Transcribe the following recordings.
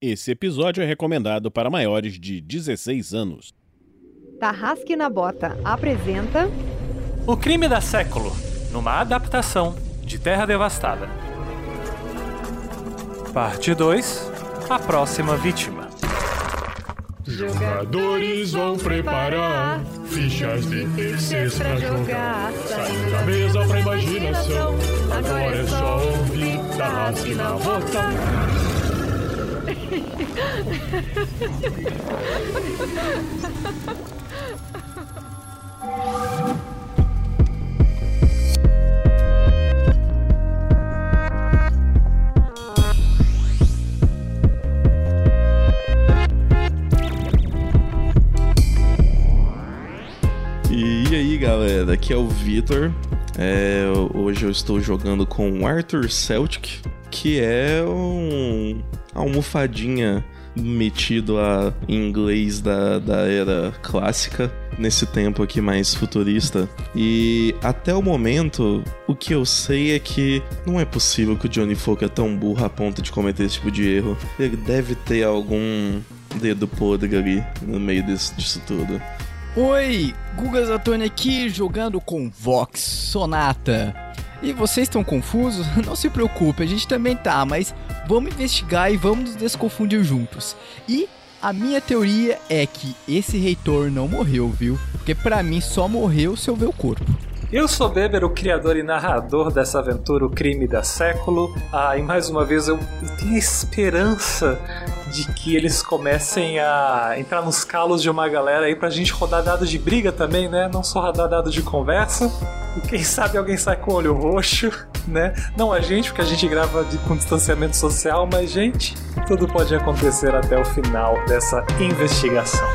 Esse episódio é recomendado para maiores de 16 anos. Tarrasque na Bota apresenta O Crime da Século, numa adaptação de Terra Devastada. Parte 2 A Próxima Vítima. Jogadores vão preparar fichas difíceis pra jogar. Saindo da mesa pra imaginação. Agora é só ouvir Tarrasque na Bota. E aí galera, aqui é o Vitor. É, hoje eu estou jogando com o Arthur Celtic, que é um almofadinha metido a inglês da, da era clássica, nesse tempo aqui mais futurista. E até o momento, o que eu sei é que não é possível que o Johnny Folk é tão burro a ponto de cometer esse tipo de erro. Ele deve ter algum dedo podre ali no meio desse, disso tudo. Oi, Guga Zatoni aqui jogando com Vox Sonata. E vocês estão confusos? Não se preocupe, a gente também tá, mas vamos investigar e vamos nos desconfundir juntos. E a minha teoria é que esse reitor não morreu, viu? Porque pra mim só morreu se eu ver o corpo. Eu sou Beber, o criador e narrador dessa aventura, o crime da século. Ah, e mais uma vez eu, tenho esperança de que eles comecem a entrar nos calos de uma galera aí pra gente rodar dados de briga também, né? Não só rodar dados de conversa. E quem sabe alguém sai com o olho roxo, né? Não a gente, porque a gente grava de, com distanciamento social, mas, gente, tudo pode acontecer até o final dessa investigação.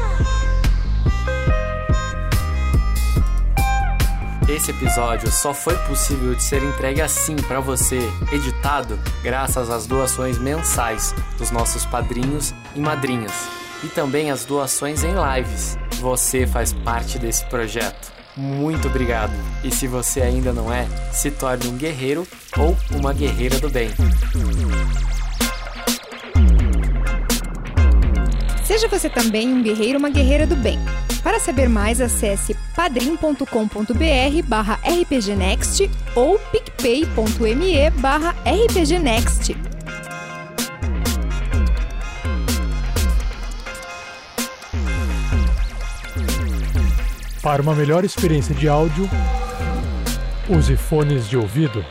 Esse episódio só foi possível de ser entregue assim para você, editado, graças às doações mensais dos nossos padrinhos e madrinhas, e também as doações em lives. Você faz parte desse projeto. Muito obrigado! E se você ainda não é, se torne um guerreiro ou uma guerreira do bem. Seja você também um guerreiro ou uma guerreira do bem. Para saber mais, acesse padrim.com.br barra rpgnext ou picpay.me barra rpgnext. Para uma melhor experiência de áudio, use fones de ouvido.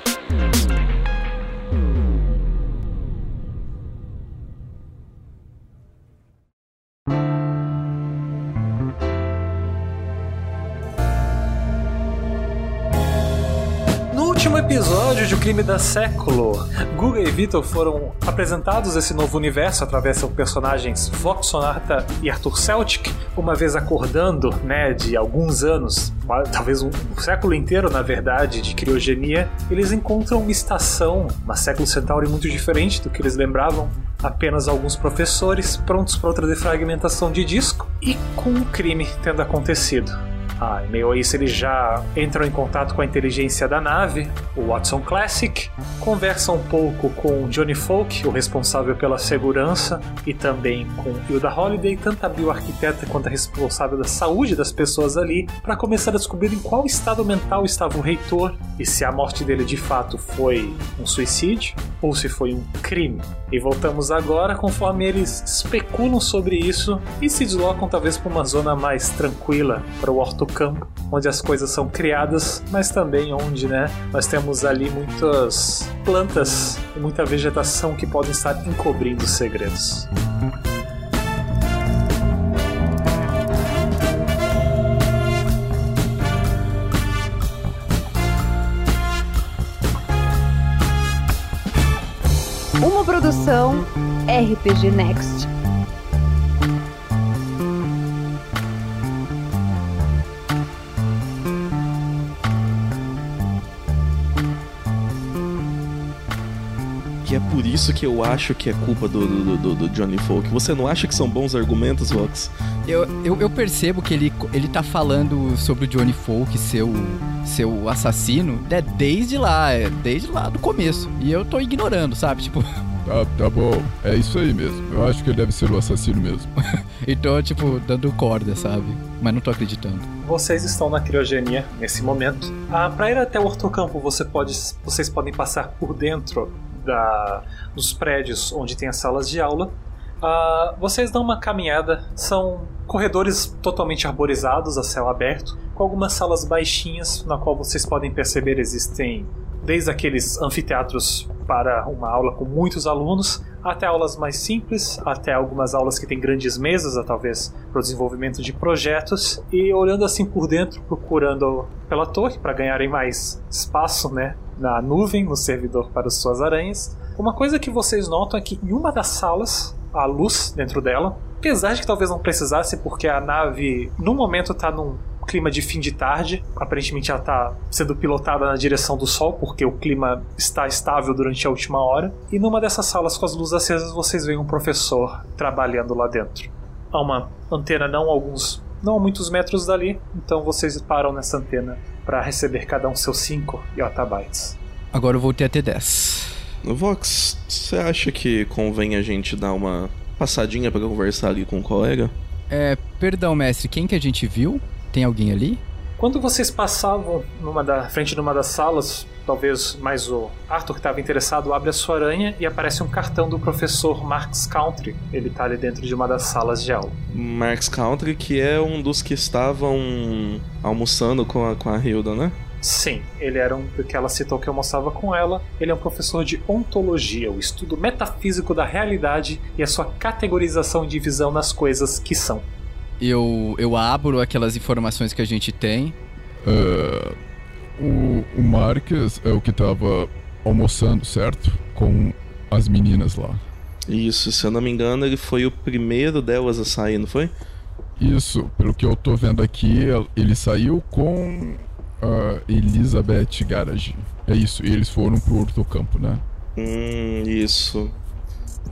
Crime da Século, Guga e Vitor foram apresentados esse novo universo através dos personagens Vox Sonata e Arthur Celtic, uma vez acordando, né, de alguns anos, talvez um, um século inteiro, na verdade, de criogenia, eles encontram uma estação, uma século Centauri muito diferente do que eles lembravam, apenas alguns professores prontos para outra defragmentação de disco e com um crime tendo acontecido. Ah, em meio a isso, eles já entram em contato com a inteligência da nave, o Watson Classic, conversam um pouco com Johnny Folk, o responsável pela segurança, e também com Hilda Holiday, tanto a bioarquiteta quanto a responsável da saúde das pessoas ali, para começar a descobrir em qual estado mental estava o reitor e se a morte dele de fato foi um suicídio ou se foi um crime. E voltamos agora conforme eles especulam sobre isso e se deslocam talvez para uma zona mais tranquila, para o hortocampo, onde as coisas são criadas, mas também onde, né, nós temos ali muitas plantas e muita vegetação que podem estar encobrindo segredos. Uma produção RPG Next. Que é por isso que eu acho que é culpa do, do, do, do Johnny Folk. Você não acha que são bons argumentos, Vox? Eu, eu, eu percebo que ele, ele tá falando sobre o Johnny Folk ser o, ser o assassino é desde lá, é desde lá do começo. E eu tô ignorando, sabe? Tipo, Tá, tá bom. É isso aí mesmo. Eu acho que ele deve ser o assassino mesmo. Então, tipo, dando corda, sabe? Mas não tô acreditando. Vocês estão na criogenia nesse momento. Ah, para ir até o ortocampo, você pode, vocês podem passar por dentro da, dos prédios onde tem as salas de aula. Ah, vocês dão uma caminhada, são corredores totalmente arborizados a céu aberto, com algumas salas baixinhas, na qual vocês podem perceber existem desde aqueles anfiteatros para uma aula com muitos alunos, até aulas mais simples, até algumas aulas que têm grandes mesas, talvez para o desenvolvimento de projetos, e olhando assim por dentro, procurando pela torre para ganharem mais espaço, né, na nuvem, no servidor para as suas aranhas. Uma coisa que vocês notam é que em uma das salas, a luz dentro dela, apesar de que talvez não precisasse, porque a nave no momento está num clima de fim de tarde. Aparentemente ela está sendo pilotada na direção do sol, porque o clima está estável durante a última hora. E numa dessas salas com as luzes acesas, vocês veem um professor trabalhando lá dentro. Há uma antena não alguns não muitos metros dali, então vocês param nessa antena para receber cada um seus 5 yottabytes. Agora eu voltei a ter 10. Vox, você acha que convém a gente dar uma passadinha para conversar ali com o colega? É, perdão, mestre, quem que a gente viu? Tem alguém ali? Quando vocês passavam numa da frente de uma das salas, talvez mais o Arthur que estava interessado abre a sua aranha e aparece um cartão do professor Marx Country. Ele está ali dentro de uma das salas de aula. Marx Country, que é um dos que estavam almoçando com a, com a Hilda, né? Sim, ele era um que ela citou que almoçava com ela. Ele é um professor de ontologia, o estudo metafísico da realidade e a sua categorização e divisão nas coisas que são. Eu, eu abro aquelas informações que a gente tem. É, o, o Marques é o que tava almoçando, certo? Com as meninas lá. Isso, se eu não me engano, ele foi o primeiro delas a sair, não foi? Isso, pelo que eu tô vendo aqui, ele saiu com a Elizabeth Garage. É isso, e eles foram pro Hortocampo, né? Hum, isso.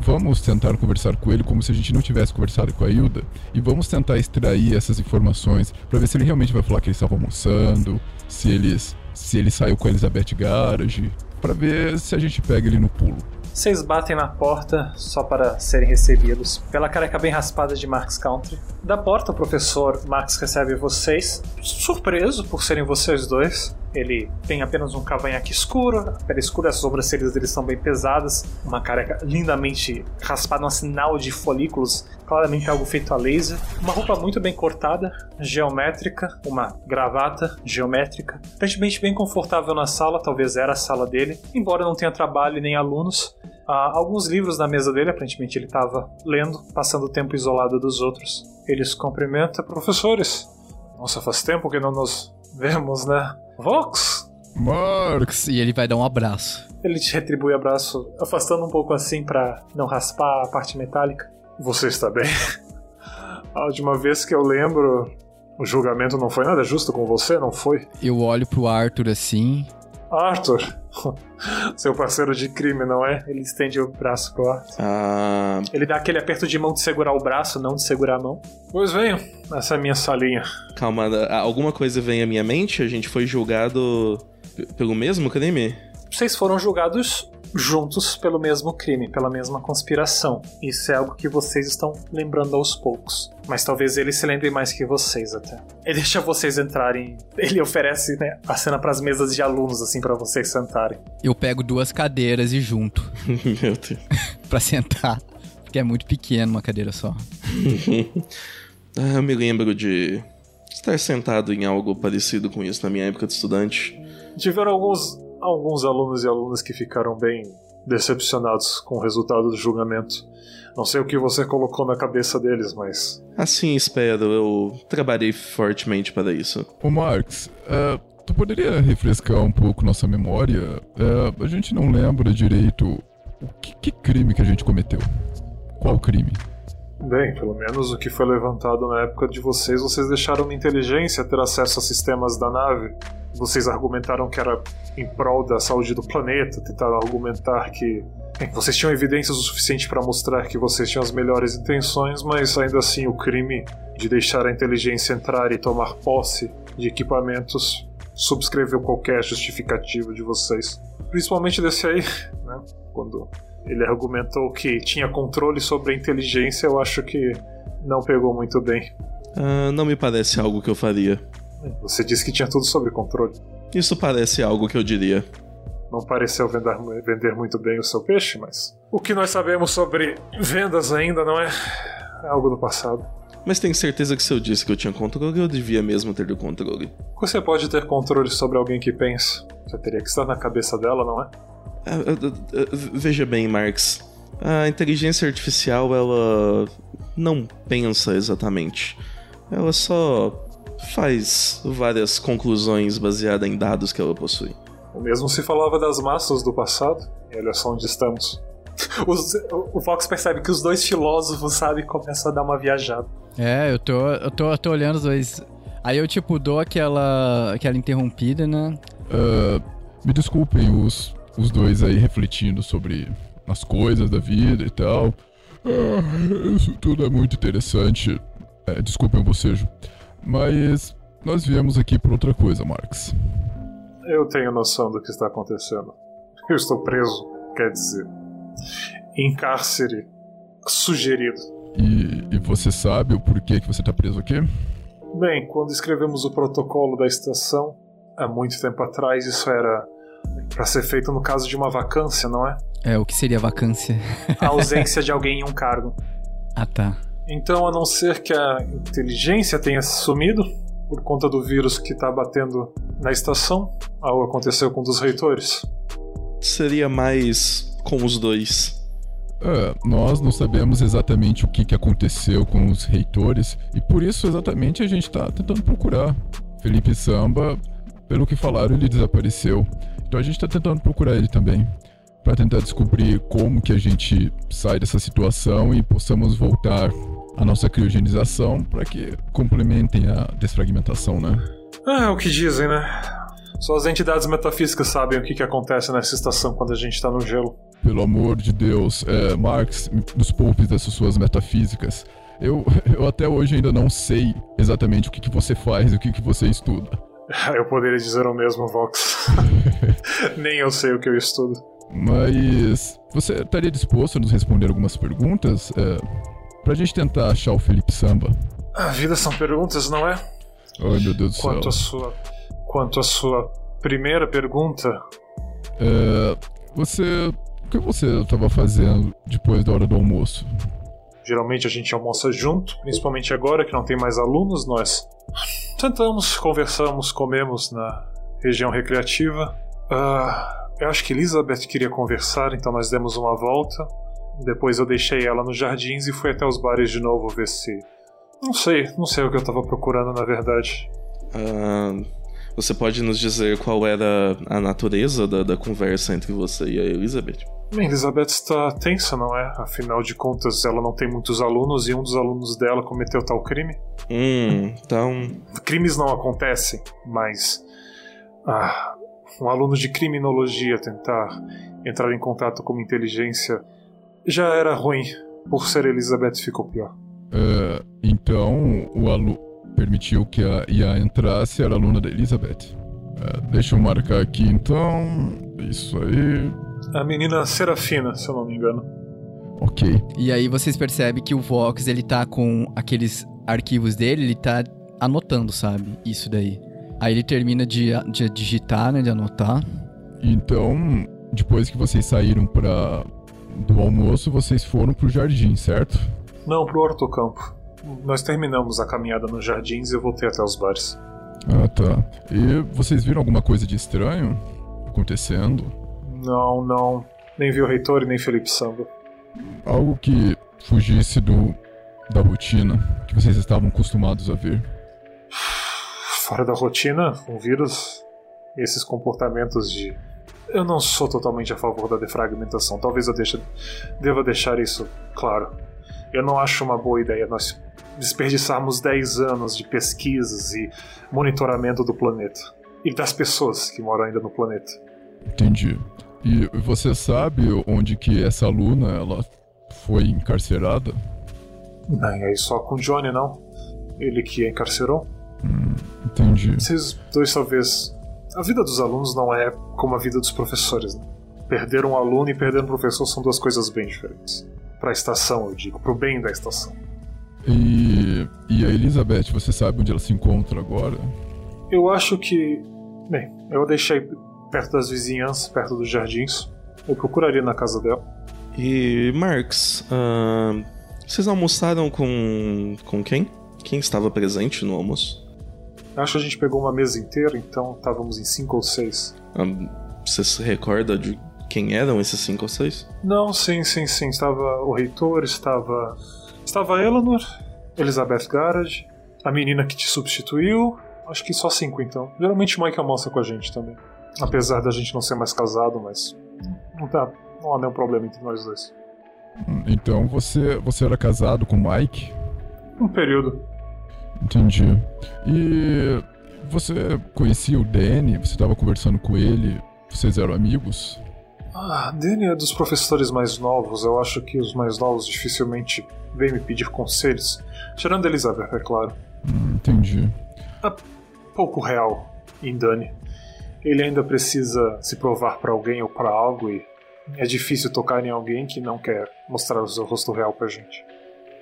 Vamos tentar conversar com ele como se a gente não tivesse conversado com a Hilda e vamos tentar extrair essas informações para ver se ele realmente vai falar que eles estavam almoçando, se eles se ele saiu com a Elizabeth Garage, para ver se a gente pega ele no pulo. Vocês batem na porta só para serem recebidos pela careca bem raspada de Marx Country. Da porta, o professor Max recebe vocês, surpreso por serem vocês dois. Ele tem apenas um cavanhaque escuro, a pele escura, as sobrancelhas dele são bem pesadas, uma careca lindamente raspada, um sinal de folículos, claramente algo feito a laser, uma roupa muito bem cortada, geométrica, uma gravata geométrica, aparentemente bem confortável na sala, talvez era a sala dele, embora não tenha trabalho nem alunos. Há alguns livros na mesa dele, aparentemente ele estava lendo, passando o tempo isolado dos outros. Ele se cumprimenta, professores. Nossa, faz tempo que não nos vemos, né? Vox? Marx! E ele vai dar um abraço. Ele te retribui o abraço, afastando um pouco assim para não raspar a parte metálica. Você está bem? A última vez que eu lembro, o julgamento não foi nada justo com você, não foi? Eu olho pro Arthur assim. Arthur, seu parceiro de crime, não é? Ele estende o braço pro Arthur. Ah, Ele dá aquele aperto de mão de segurar o braço, não de segurar a mão. Pois venham, essa é a minha salinha. calma, ah, alguma coisa vem à minha mente? A gente foi julgado pelo mesmo crime? Vocês foram julgados juntos pelo mesmo crime, pela mesma conspiração. Isso é algo que vocês estão lembrando aos poucos. Mas talvez ele se lembre mais que vocês até. Ele deixa vocês entrarem. Ele oferece né, a cena para as mesas de alunos, assim, para vocês sentarem. Eu pego duas cadeiras e junto Meu Deus. pra sentar. Porque é muito pequeno uma cadeira só. Ah, eu me lembro de estar sentado em algo parecido com isso na minha época de estudante. Tiveram alguns, alguns alunos e alunas que ficaram bem decepcionados com o resultado do julgamento. Não sei o que você colocou na cabeça deles, mas Assim espero, eu trabalhei fortemente para isso. Ô Marx, é, tu poderia refrescar um pouco nossa memória? É, a gente não lembra direito o que, que crime que a gente cometeu. Qual crime? Bem, pelo menos o que foi levantado na época de vocês, vocês deixaram uma inteligência ter acesso a sistemas da nave. Vocês argumentaram que era em prol da saúde do planeta, tentaram argumentar que vocês tinham evidências o suficiente para mostrar que vocês tinham as melhores intenções, mas ainda assim o crime de deixar a inteligência entrar e tomar posse de equipamentos subscreveu qualquer justificativa de vocês. Principalmente desse aí, né? Quando Ele argumentou que tinha controle sobre a inteligência, eu acho que não pegou muito bem. Ah, não me parece algo que eu faria. Você disse que tinha tudo sob controle. Isso parece algo que eu diria. Não pareceu vender, vender muito bem o seu peixe, mas. O que nós sabemos sobre vendas ainda não é algo do passado. Mas tenho certeza que se eu disse que eu tinha controle, eu devia mesmo ter o controle. Você pode ter controle sobre alguém que pensa. Você teria que estar na cabeça dela, não é? Ah, ah, ah, veja bem, Marx. A inteligência artificial, ela não pensa exatamente. Ela só faz várias conclusões baseadas em dados que ela possui. O mesmo se falava das massas do passado. E olha só onde estamos. Os- o Fox percebe que os dois filósofos, sabe, começam a dar uma viajada. É, eu tô, eu tô, eu tô olhando os dois. Aí eu, tipo, dou aquela, aquela interrompida, né? Ah, me desculpem os, os dois aí refletindo sobre as coisas da vida e tal. Ah, isso tudo é muito interessante. É, desculpem o bocejo. Mas nós viemos aqui por outra coisa, Marx. Eu tenho noção do que está acontecendo. Eu estou preso, quer dizer, em cárcere sugerido. E, e você sabe o porquê que você tá preso aqui? Bem, quando escrevemos o protocolo da estação, há muito tempo atrás, isso era para ser feito no caso de uma vacância, não é? É, o que seria vacância? A ausência de alguém em um cargo. Ah, tá. Então, a não ser que a inteligência tenha sumido por conta do vírus que está batendo na estação, algo aconteceu com um dos reitores. Seria mais com os dois. É, nós não sabemos exatamente o que, que aconteceu com os reitores e por isso exatamente a gente tá tentando procurar. Felipe Samba, pelo que falaram, ele desapareceu. Então a gente tá tentando procurar ele também. Pra tentar descobrir como que a gente sai dessa situação e possamos voltar à nossa criogenização para que complementem a desfragmentação, né? Ah, é o que dizem, né? Só as entidades metafísicas sabem o que, que acontece nessa estação quando a gente está no gelo. Pelo amor de Deus, é, Marx, nos poupes dessas suas metafísicas. Eu, eu até hoje ainda não sei exatamente o que, que você faz e o que, que você estuda. Eu poderia dizer o mesmo, Vox. Nem eu sei o que eu estudo. Mas você estaria disposto a nos responder algumas perguntas? É, pra gente tentar achar o Felipe Samba? A vida são perguntas, não é? Ai meu Deus do céu. Quanto à sua, quanto à sua primeira pergunta, É, você. O que você estava fazendo depois da hora do almoço? geralmente a gente almoça junto, principalmente agora que não tem mais alunos, nós tentamos, conversamos, comemos na região recreativa. Ah, eu acho que Elizabeth queria conversar, então nós demos uma volta. Depois eu deixei ela nos jardins e fui até os bares de novo ver se. Não sei, não sei o que eu tava procurando na verdade. Ah, você pode nos dizer qual era a natureza da, da conversa entre você e a Elizabeth? Bem, Elizabeth está tensa, não é? Afinal de contas, ela não tem muitos alunos e um dos alunos dela cometeu tal crime. Hum, então. Crimes não acontecem, mas. Ah, um aluno de criminologia tentar entrar em contato com uma inteligência já era ruim. Por ser Elizabeth, ficou pior. É, então, o aluno permitiu que a IA entrasse, era aluna da Elizabeth. É, deixa eu marcar aqui então. Isso aí. A menina Serafina, se eu não me engano. Ok. E aí vocês percebem que o Vox, ele tá com aqueles arquivos dele, ele tá anotando, sabe? Isso daí. Aí ele termina de, de digitar, né? De anotar. Então, depois que vocês saíram para do almoço, vocês foram pro jardim, certo? Não, pro hortocampo. Nós terminamos a caminhada nos jardins e eu voltei até os bares. Ah, tá. E vocês viram alguma coisa de estranho acontecendo? Não, não. Nem vi o reitor e nem Felipe Samba. Algo que fugisse do da rotina que vocês estavam acostumados a ver. Fora da rotina, um vírus, esses comportamentos de. Eu não sou totalmente a favor da defragmentação. Talvez eu deixe, deva deixar isso claro. Eu não acho uma boa ideia nós desperdiçarmos 10 anos de pesquisas e monitoramento do planeta. E das pessoas que moram ainda no planeta. Entendi. E você sabe onde que essa aluna ela foi encarcerada? Não, e aí só com o Johnny, não? Ele que a encarcerou? Entendi. Vocês dois talvez. A vida dos alunos não é como a vida dos professores, né? Perder um aluno e perder um professor são duas coisas bem diferentes. Pra estação, eu digo, pro bem da estação. E, e a Elizabeth, você sabe onde ela se encontra agora? Eu acho que. Bem, eu a deixei perto das vizinhanças, perto dos jardins. Eu procuraria na casa dela. E, Marx, ah, vocês almoçaram com. com quem? Quem estava presente no almoço? Acho que a gente pegou uma mesa inteira, então estávamos em cinco ou seis. Ah, você se recorda de quem eram esses cinco ou seis? Não, sim, sim, sim. Estava o reitor, estava. Estava a Eleanor, Elizabeth Garage, a menina que te substituiu. Acho que só cinco então. Geralmente o Mike almoça com a gente também. Apesar da gente não ser mais casado, mas. Não, tá, não há nenhum problema entre nós dois. Então você, você era casado com o Mike? Um período. Entendi. E você conhecia o Danny? Você estava conversando com ele? Vocês eram amigos? Ah, Danny é dos professores mais novos. Eu acho que os mais novos dificilmente vêm me pedir conselhos. Tirando Elizabeth, é claro. Hum, entendi. Pouco real em Danny. Ele ainda precisa se provar pra alguém ou pra algo e é difícil tocar em alguém que não quer mostrar o seu rosto real pra gente.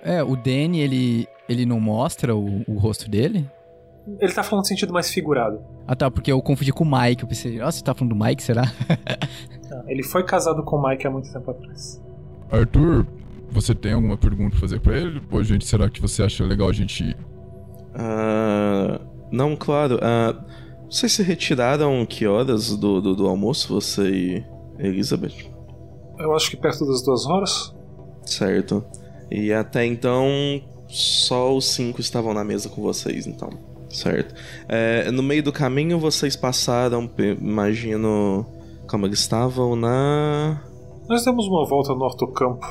É, o Danny, ele, ele não mostra o, o rosto dele? Ele tá falando no sentido mais figurado. Ah tá, porque eu confundi com o Mike. Eu pensei, nossa, você tá falando do Mike, será? Não, Ele foi casado com o Mike há muito tempo atrás. Arthur, você tem alguma pergunta pra fazer pra ele? Ou, gente, será que você acha legal a gente ir? Ah, não, claro. Ah, vocês se retiraram que horas do, do, do almoço, você e Elizabeth? Eu acho que perto das duas horas. Certo. E até então, só os cinco estavam na mesa com vocês, então. Certo. É, no meio do caminho, vocês passaram, imagino, como eles estavam na. Nós demos uma volta no hortocampo,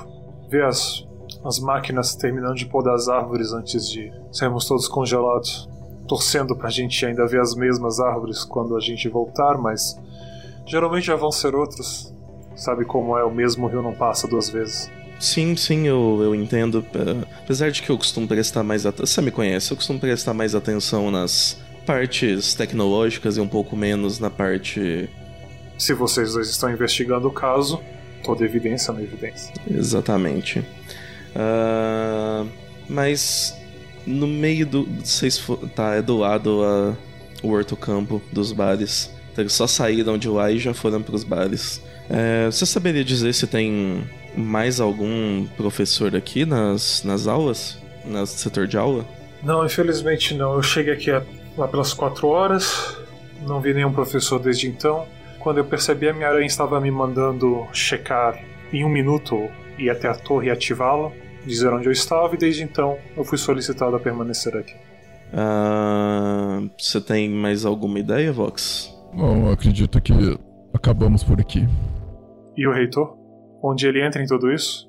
ver as, as máquinas terminando de podar as árvores antes de sermos todos congelados. Torcendo pra gente ainda ver as mesmas árvores quando a gente voltar, mas geralmente já vão ser outras. Sabe como é, o mesmo rio não passa duas vezes. Sim, sim, eu, eu entendo. É, Apesar de que eu costumo prestar mais atenção. Você me conhece, eu costumo prestar mais atenção nas partes tecnológicas e um pouco menos na parte. Se vocês dois estão investigando o caso, toda evidência na evidência. Exatamente. Ah, mas no meio do. Vocês tá, é do lado a, o hortocampo dos bares. Então eles só saíram de lá e já foram pros bares. É, você saberia dizer se tem mais algum professor aqui nas, nas aulas? No setor de aula? Não, infelizmente não. Eu cheguei aqui a- lá pelas quatro horas, não vi nenhum professor desde então. Quando eu percebi, a minha aranha estava me mandando checar em um minuto ir até a torre e ativá-la, dizer onde eu estava, e desde então eu fui solicitado a permanecer aqui. Ah, você tem mais alguma ideia, Vox? Bom, eu acredito que acabamos por aqui. E o reitor? Onde ele entra em tudo isso?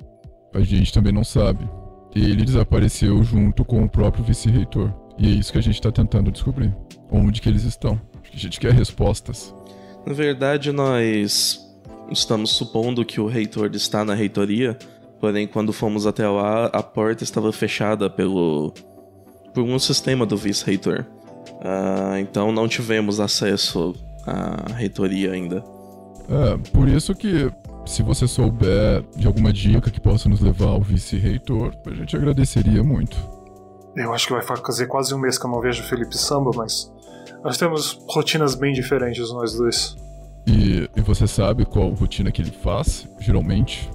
A gente também não sabe. Ele desapareceu junto com o próprio vice-reitor. E é isso que a gente tá tentando descobrir. Onde que eles estão. A gente quer respostas. Na verdade, nós estamos supondo que o reitor está na reitoria, porém, quando fomos até lá, a porta estava fechada pelo por um sistema do vice-reitor. Ah, então não tivemos acesso à reitoria ainda. É, por isso que, se você souber de alguma dica que possa nos levar ao vice-reitor, a gente agradeceria muito. Eu acho que vai fazer quase um mês que eu não vejo o Felipe Samba, mas nós temos rotinas bem diferentes, nós dois. E, e você sabe qual rotina que ele faz, geralmente?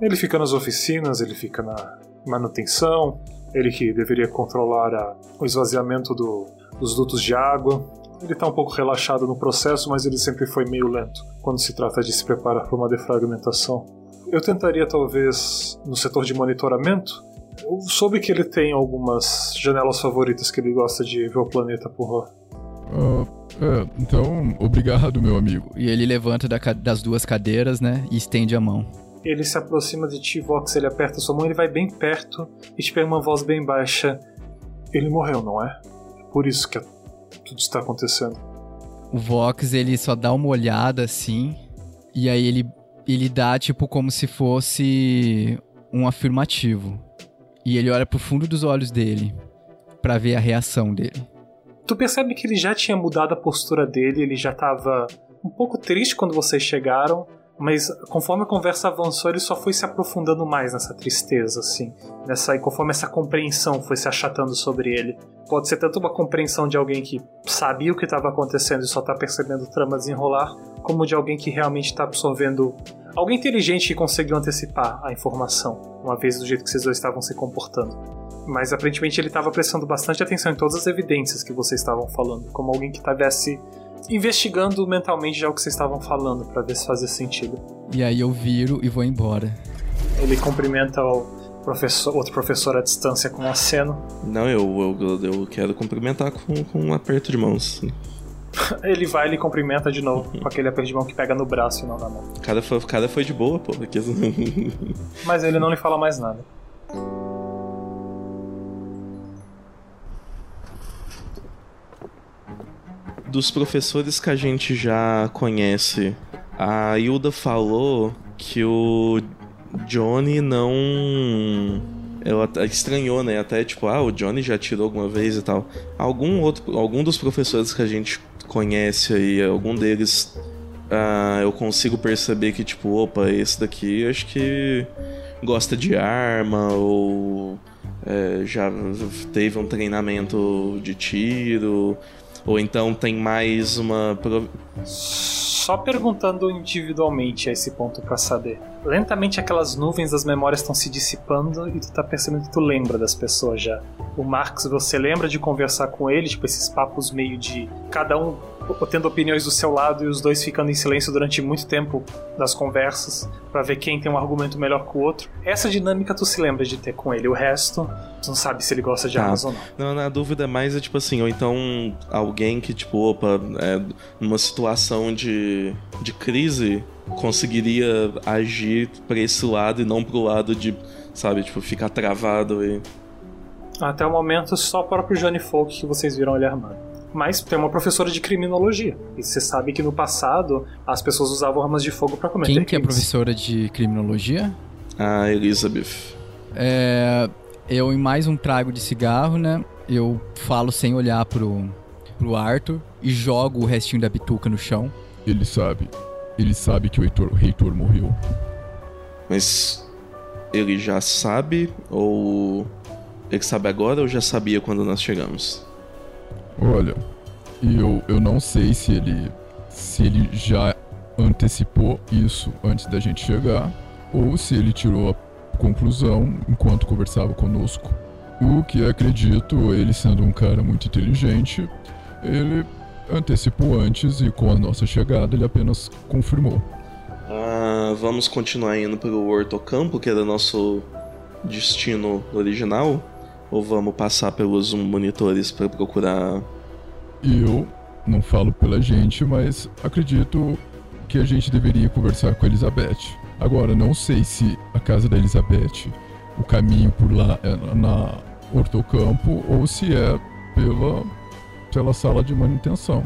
Ele fica nas oficinas, ele fica na manutenção, ele que deveria controlar a- o esvaziamento do- dos dutos de água. Ele tá um pouco relaxado no processo, mas ele sempre foi meio lento quando se trata de se preparar para uma defragmentação. Eu tentaria, talvez, no setor de monitoramento. Eu soube que ele tem algumas janelas favoritas que ele gosta de ver o planeta por lá. Ah, é, então, obrigado, meu amigo. E ele levanta da das duas cadeiras, né? E estende a mão. Ele se aproxima de ti, Vox, ele aperta sua mão, ele vai bem perto e te pega uma voz bem baixa. Ele morreu, não é? É por isso que tudo está acontecendo. O Vox, ele só dá uma olhada assim. E aí ele, ele dá, tipo, como se fosse um afirmativo. E ele olha pro fundo dos olhos dele pra ver a reação dele. Tu percebe que ele já tinha mudado a postura dele, ele já estava um pouco triste quando vocês chegaram, Mas conforme a conversa avançou, ele só foi se aprofundando mais nessa tristeza, assim. Nessa, e conforme essa compreensão foi se achatando sobre ele. Pode ser tanto uma compreensão de alguém que sabia o que estava acontecendo e só está percebendo o trama desenrolar, como de alguém que realmente está absorvendo. Alguém inteligente que conseguiu antecipar a informação, uma vez do jeito que vocês dois estavam se comportando. Mas aparentemente ele estava prestando bastante atenção em todas as evidências que vocês estavam falando, como alguém que estivesse investigando mentalmente já o que vocês estavam falando para ver se fazia sentido. E aí eu viro e vou embora. Ele cumprimenta o professor, outro professor à distância com um aceno. Não, eu, eu, eu quero cumprimentar com, com um aperto de mãos. Ele vai e ele cumprimenta de novo, com aquele aperto de mão que pega no braço e não na mão. O cara foi, o cara foi de boa, pô. Porque... Mas ele não lhe fala mais nada. Dos professores que a gente já conhece, a Hilda falou que o Johnny não. Ela estranhou, né? Até tipo, ah, o Johnny já tirou alguma vez e tal. Algum outro. Algum dos professores que a gente conhece aí, algum deles. Ah, eu consigo perceber que, tipo, opa, esse daqui acho que gosta de arma ou é, já teve um treinamento de tiro ou então tem mais uma. Só perguntando individualmente a esse ponto para saber. Lentamente aquelas nuvens das memórias estão se dissipando e tu tá percebendo que tu lembra das pessoas já. O Marx, você lembra de conversar com ele, tipo esses papos meio de cada um tendo opiniões do seu lado e os dois ficando em silêncio durante muito tempo das conversas para ver quem tem um argumento melhor que o outro. Essa dinâmica tu se lembra de ter com ele, o resto tu não sabe se ele gosta de armas ou não. Não, na dúvida é mais é tipo assim, ou então alguém que tipo, opa, é numa situação de, de crise conseguiria agir para esse lado e não pro lado de, sabe, tipo, ficar travado e até o momento, só o próprio Johnny Folk que vocês viram ele armado mas tem uma professora de criminologia. E você sabe que no passado as pessoas usavam armas de fogo para cometer Quem que é professora de criminologia? A Elizabeth. É, eu em mais um trago de cigarro, né? Eu falo sem olhar pro, pro Arthur e jogo o restinho da bituca no chão. Ele sabe. Ele sabe que o Heitor, o reitor morreu. Mas ele já sabe ou ele sabe agora ou já sabia quando nós chegamos? Olha, eu, eu não sei se ele se ele já antecipou isso antes da gente chegar ou se ele tirou a conclusão enquanto conversava conosco. O que acredito, ele sendo um cara muito inteligente, ele antecipou antes e com a nossa chegada ele apenas confirmou. Ah, vamos continuar indo para o Hortocampo, que era nosso destino original? Ou vamos passar pelos monitores para procurar? Eu não falo pela gente, mas acredito que a gente deveria conversar com a Elizabeth. Agora, não sei se a casa da Elizabeth, o caminho por lá é na Hortocampo ou se é pela, pela sala de manutenção.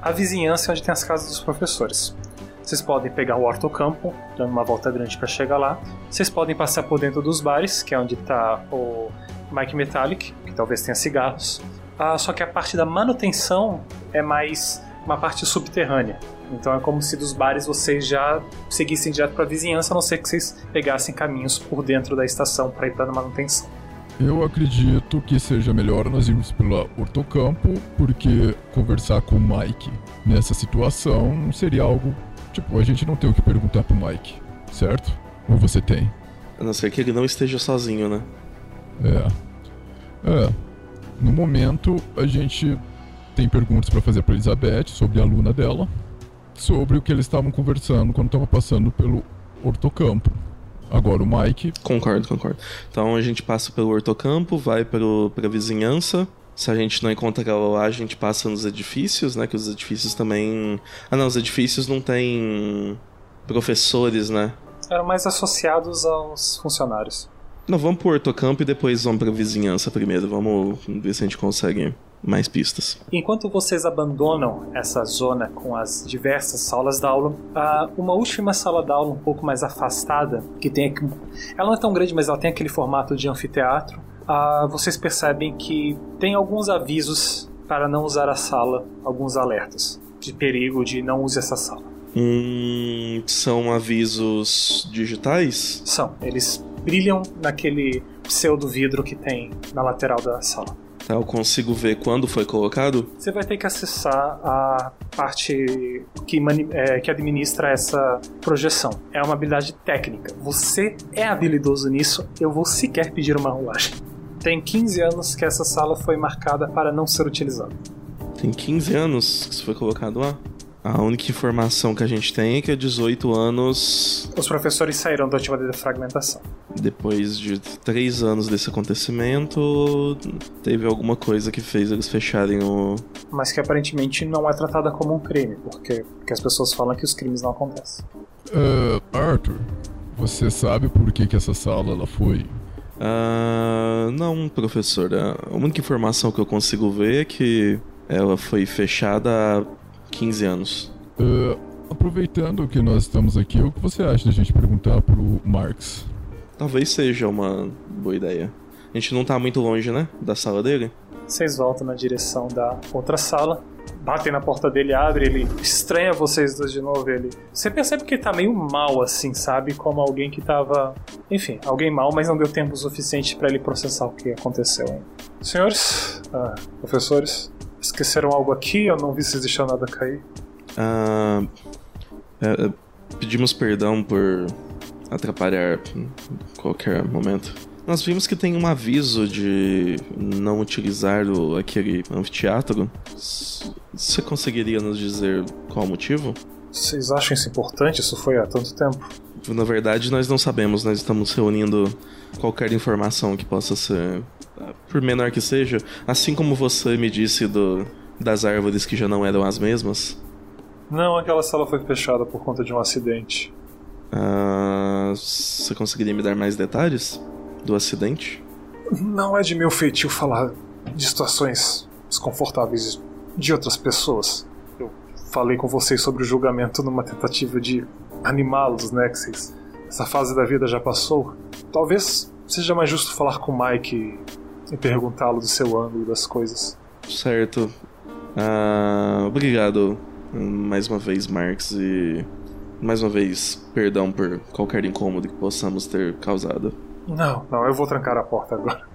A vizinhança é onde tem as casas dos professores. Vocês podem pegar o Hortocampo, dando uma volta grande para chegar lá. Vocês podem passar por dentro dos bares, que é onde está o Mike Metallic, que talvez tenha cigarros. Ah, só que a parte da manutenção é mais uma parte subterrânea. Então é como se dos bares vocês já seguissem direto para a vizinhança, a não ser que vocês pegassem caminhos por dentro da estação para ir para a manutenção. Eu acredito que seja melhor nós irmos pela Hortocampo, porque conversar com o Mike nessa situação seria algo. Tipo, a gente não tem o que perguntar pro Mike, certo? Ou você tem? A não ser que ele não esteja sozinho, né? É. É. No momento, a gente tem perguntas para fazer para Elizabeth sobre a aluna dela, sobre o que eles estavam conversando quando estava passando pelo Hortocampo. Agora o Mike. Concordo, concordo. Então a gente passa pelo Hortocampo, vai pro, pra vizinhança. Se a gente não encontra ela lá, a gente passa nos edifícios, né? Que os edifícios também. Ah, não, os edifícios não têm professores, né? Eram mais associados aos funcionários. Não, vamos pro Hortocampo e depois vamos pra vizinhança primeiro. Vamos ver se a gente consegue mais pistas. Enquanto vocês abandonam essa zona com as diversas salas d'aula, há uma última sala d'aula um pouco mais afastada, que tem aqui, ela não é tão grande, mas ela tem aquele formato de anfiteatro. Vocês percebem que tem alguns avisos para não usar a sala, alguns alertas de perigo de não use essa sala. Hum, são avisos digitais? São. Eles brilham naquele pseudo vidro que tem na lateral da sala. Tá, eu consigo ver quando foi colocado? Você vai ter que acessar a parte que, é, que administra essa projeção. É uma habilidade técnica. Você é habilidoso nisso, eu vou sequer pedir uma rolagem. Tem 15 anos que essa sala foi marcada para não ser utilizada. Tem 15 anos que isso foi colocado lá? A única informação que a gente tem é que há 18 anos, Os professores saíram da última defragmentação. depois de 3 anos desse acontecimento, teve alguma coisa que fez eles fecharem o. Mas que aparentemente não é tratada como um crime, porque, porque as pessoas falam que os crimes não acontecem. Ah, Arthur, você sabe por que, que essa sala ela foi? Ah, não, professor. A única informação que eu consigo ver é que ela foi fechada há 15 anos. Ah, aproveitando que nós estamos aqui, o que você acha da gente perguntar pro Marx? Talvez seja uma boa ideia. A gente não tá muito longe, né? Da sala dele. Vocês voltam na direção da outra sala, batem na porta dele, abre, ele estranha vocês dois de novo. Ele, você percebe que ele tá meio mal assim, sabe? Como alguém que tava, enfim, alguém mal, mas não deu tempo suficiente pra ele processar o que aconteceu. Hein? Senhores, ah, professores, esqueceram algo aqui? Eu não vi vocês deixar nada cair. Ah, é, é, pedimos perdão por atrapalhar em qualquer momento. Nós vimos que tem um aviso de não utilizar o, aquele anfiteatro. Você conseguiria nos dizer qual o motivo? Vocês acham isso importante? Isso foi há tanto tempo. Na verdade, nós não sabemos. Nós estamos reunindo qualquer informação que possa ser, por menor que seja, assim como você me disse do, das árvores que já não eram as mesmas. Não, aquela sala foi fechada por conta de um acidente. Ah, você conseguiria me dar mais detalhes do acidente? Não é de meu feitio falar de situações desconfortáveis de outras pessoas. Eu falei com vocês sobre o julgamento numa tentativa de animá-los, né? Que vocês, essa fase da vida já passou. Talvez seja mais justo falar com o Mike e, perguntá-lo do seu ângulo das coisas. Certo. Ah, obrigado mais uma vez, Marx, e mais uma vez, perdão por qualquer incômodo que possamos ter causado. Não, não, eu vou trancar a porta agora.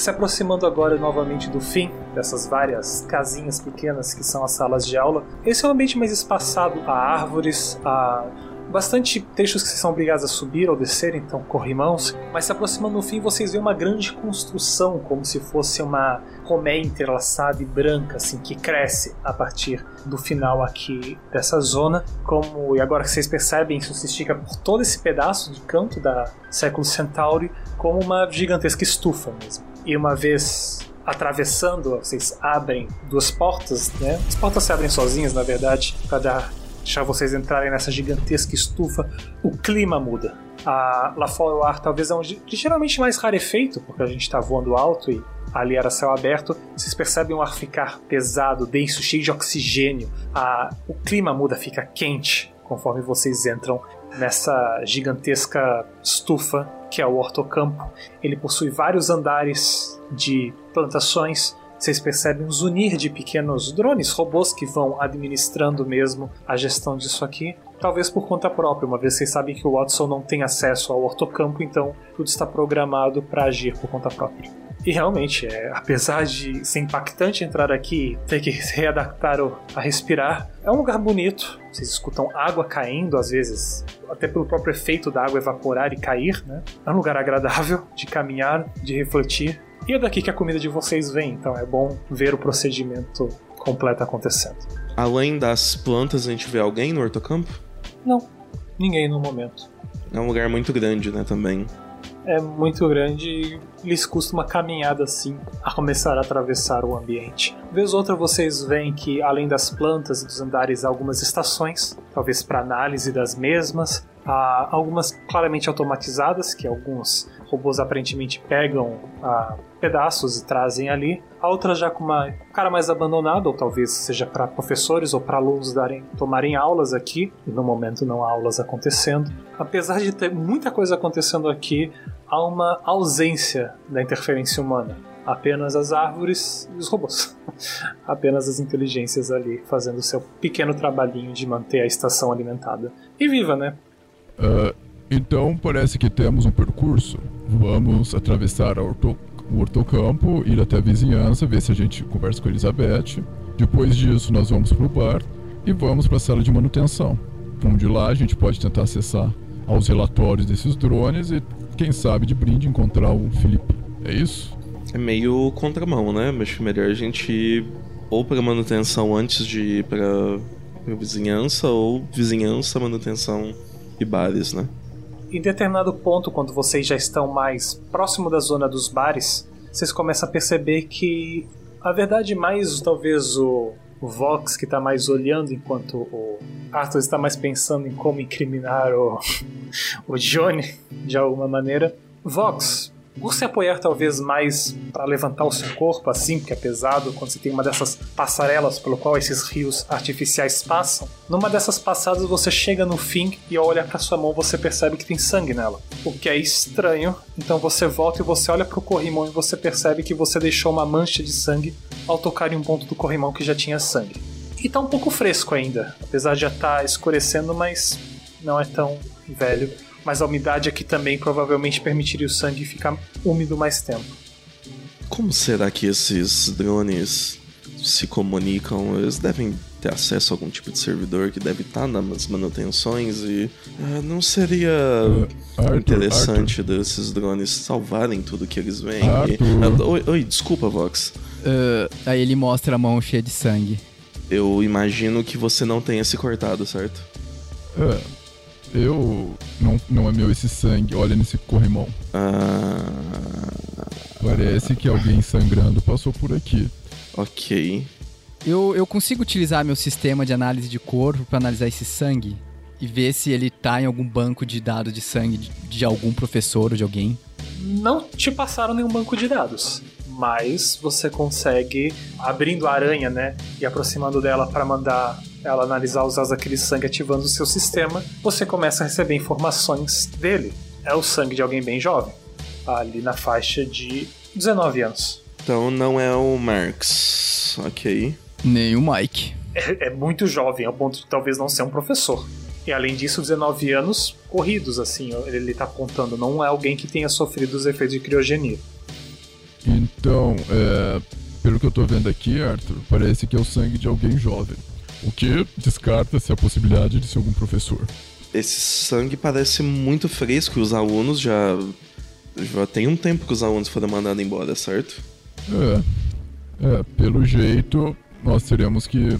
Se aproximando agora novamente do fim dessas várias casinhas pequenas que são as salas de aula, esse é um ambiente mais espaçado, há árvores, há bastante trechos que vocês são obrigados a subir ou descer, então corrimãos. Mas se aproximando do fim, vocês veem uma grande construção, como se fosse uma colmeia entrelaçada e branca, assim, que cresce a partir do final aqui dessa zona. Como e agora que vocês percebem, isso se estica por todo esse pedaço de canto da século Centauri, como uma gigantesca estufa mesmo. E uma vez atravessando, vocês abrem duas portas, né? As portas se abrem sozinhas, na verdade, para dar deixar vocês entrarem nessa gigantesca estufa, o clima muda. A, lá fora o ar talvez é um ligeiramente mais rarefeito, porque a gente está voando alto e ali era céu aberto. Vocês percebem o ar ficar pesado, denso, cheio de oxigênio. A, o clima muda, fica quente conforme vocês entram nessa gigantesca estufa que é o hortocampo. Ele possui vários andares de plantações vocês percebem um zunir de pequenos drones, robôs que vão administrando mesmo a gestão disso aqui. Talvez por conta própria, uma vez vocês sabem que o Watson não tem acesso ao hortocampo, então tudo está programado para agir por conta própria. E realmente, é, apesar de ser impactante entrar aqui e ter que se readaptar o- a respirar, é um lugar bonito. Vocês escutam água caindo, às vezes, até pelo próprio efeito da água evaporar e cair, né? É um lugar agradável de caminhar, de refletir. E é daqui que a comida de vocês vem, então é bom ver o procedimento completo acontecendo. Além das plantas, a gente vê alguém no hortocampo? Não, ninguém no momento. É um lugar muito grande, né, também. É muito grande e lhes custa uma caminhada assim a começar a atravessar o ambiente. Vez outra vocês veem que além das plantas e dos andares há algumas estações, talvez para análise das mesmas, há algumas claramente automatizadas que alguns robôs aparentemente pegam ah, pedaços e trazem ali. Outras já com uma cara mais abandonada, ou talvez seja para professores ou para alunos darem, tomarem aulas aqui. E no momento não há aulas acontecendo. Apesar de ter muita coisa acontecendo aqui, há uma ausência da interferência humana. Apenas as árvores e os robôs. Apenas as inteligências ali fazendo seu pequeno trabalhinho de manter a estação alimentada. E viva, né? Ah, então parece que temos um percurso. Vamos atravessar orto- o hortocampo, ir até a vizinhança, ver se a gente conversa com a Elizabeth. Depois disso, nós vamos pro bar e vamos para a sala de manutenção. Onde lá a gente pode tentar acessar aos relatórios desses drones e, quem sabe, de brinde encontrar o Felipe. É isso? É meio contramão, né? Mas acho melhor a gente ir ou pra manutenção antes de ir pra vizinhança, ou vizinhança, manutenção e bares, né? Em determinado ponto, quando vocês já estão mais próximo da zona dos bares, vocês começam a perceber que, a verdade, mais talvez o, Vox que está mais olhando, enquanto o Arthur está mais pensando em como incriminar o, o Johnny, de alguma maneira. Vox, por se apoiar talvez mais para levantar o seu corpo, assim, porque é pesado, quando você tem uma dessas passarelas pelo qual esses rios artificiais passam, numa dessas passadas você chega no fim e ao olhar para sua mão você percebe que tem sangue nela. O que é estranho, então você volta e você olha para o corrimão e você percebe que você deixou uma mancha de sangue ao tocar em um ponto do corrimão que já tinha sangue. E tá um pouco fresco ainda, apesar de já estar escurecendo, mas não é tão velho mas a umidade aqui também provavelmente permitiria o sangue ficar úmido mais tempo. Como será que esses drones se comunicam? Eles devem ter acesso a algum tipo de servidor que deve estar nas manutenções e ah, não seria Arthur, interessante desses drones salvarem tudo que eles veem? Arthur. E- Ah, oi, oi, desculpa, Vox. Ah, aí ele mostra a mão cheia de sangue. Eu imagino que você não tenha se cortado, certo? É, eu. Não, não é meu esse sangue, olha nesse corrimão. Ah, Parece que alguém sangrando passou por aqui. ok. Eu, eu consigo utilizar meu sistema de análise de corpo para analisar esse sangue e ver se ele tá em algum banco de dados de sangue de, de algum professor ou de alguém. Não te passaram nenhum banco de dados, mas você consegue, abrindo a aranha, né, e aproximando dela para mandar ela analisar os dados daquele sangue ativando o seu sistema, você começa a receber informações dele. É o sangue de alguém bem jovem, ali na faixa de 19 anos. Então não é o Marx, ok. Nem o Mike. é, é muito jovem, ao ponto de talvez não ser um professor. E além disso, 19 anos corridos, assim, ele tá apontando. Não é alguém que tenha sofrido os efeitos de criogenia. Então, é, pelo que eu tô vendo aqui, Arthur, parece que é o sangue de alguém jovem. O que descarta-se a possibilidade de ser algum professor. Esse sangue parece muito fresco e os alunos já. Já tem um tempo que os alunos foram mandados embora, certo? É, é, pelo jeito, nós teremos que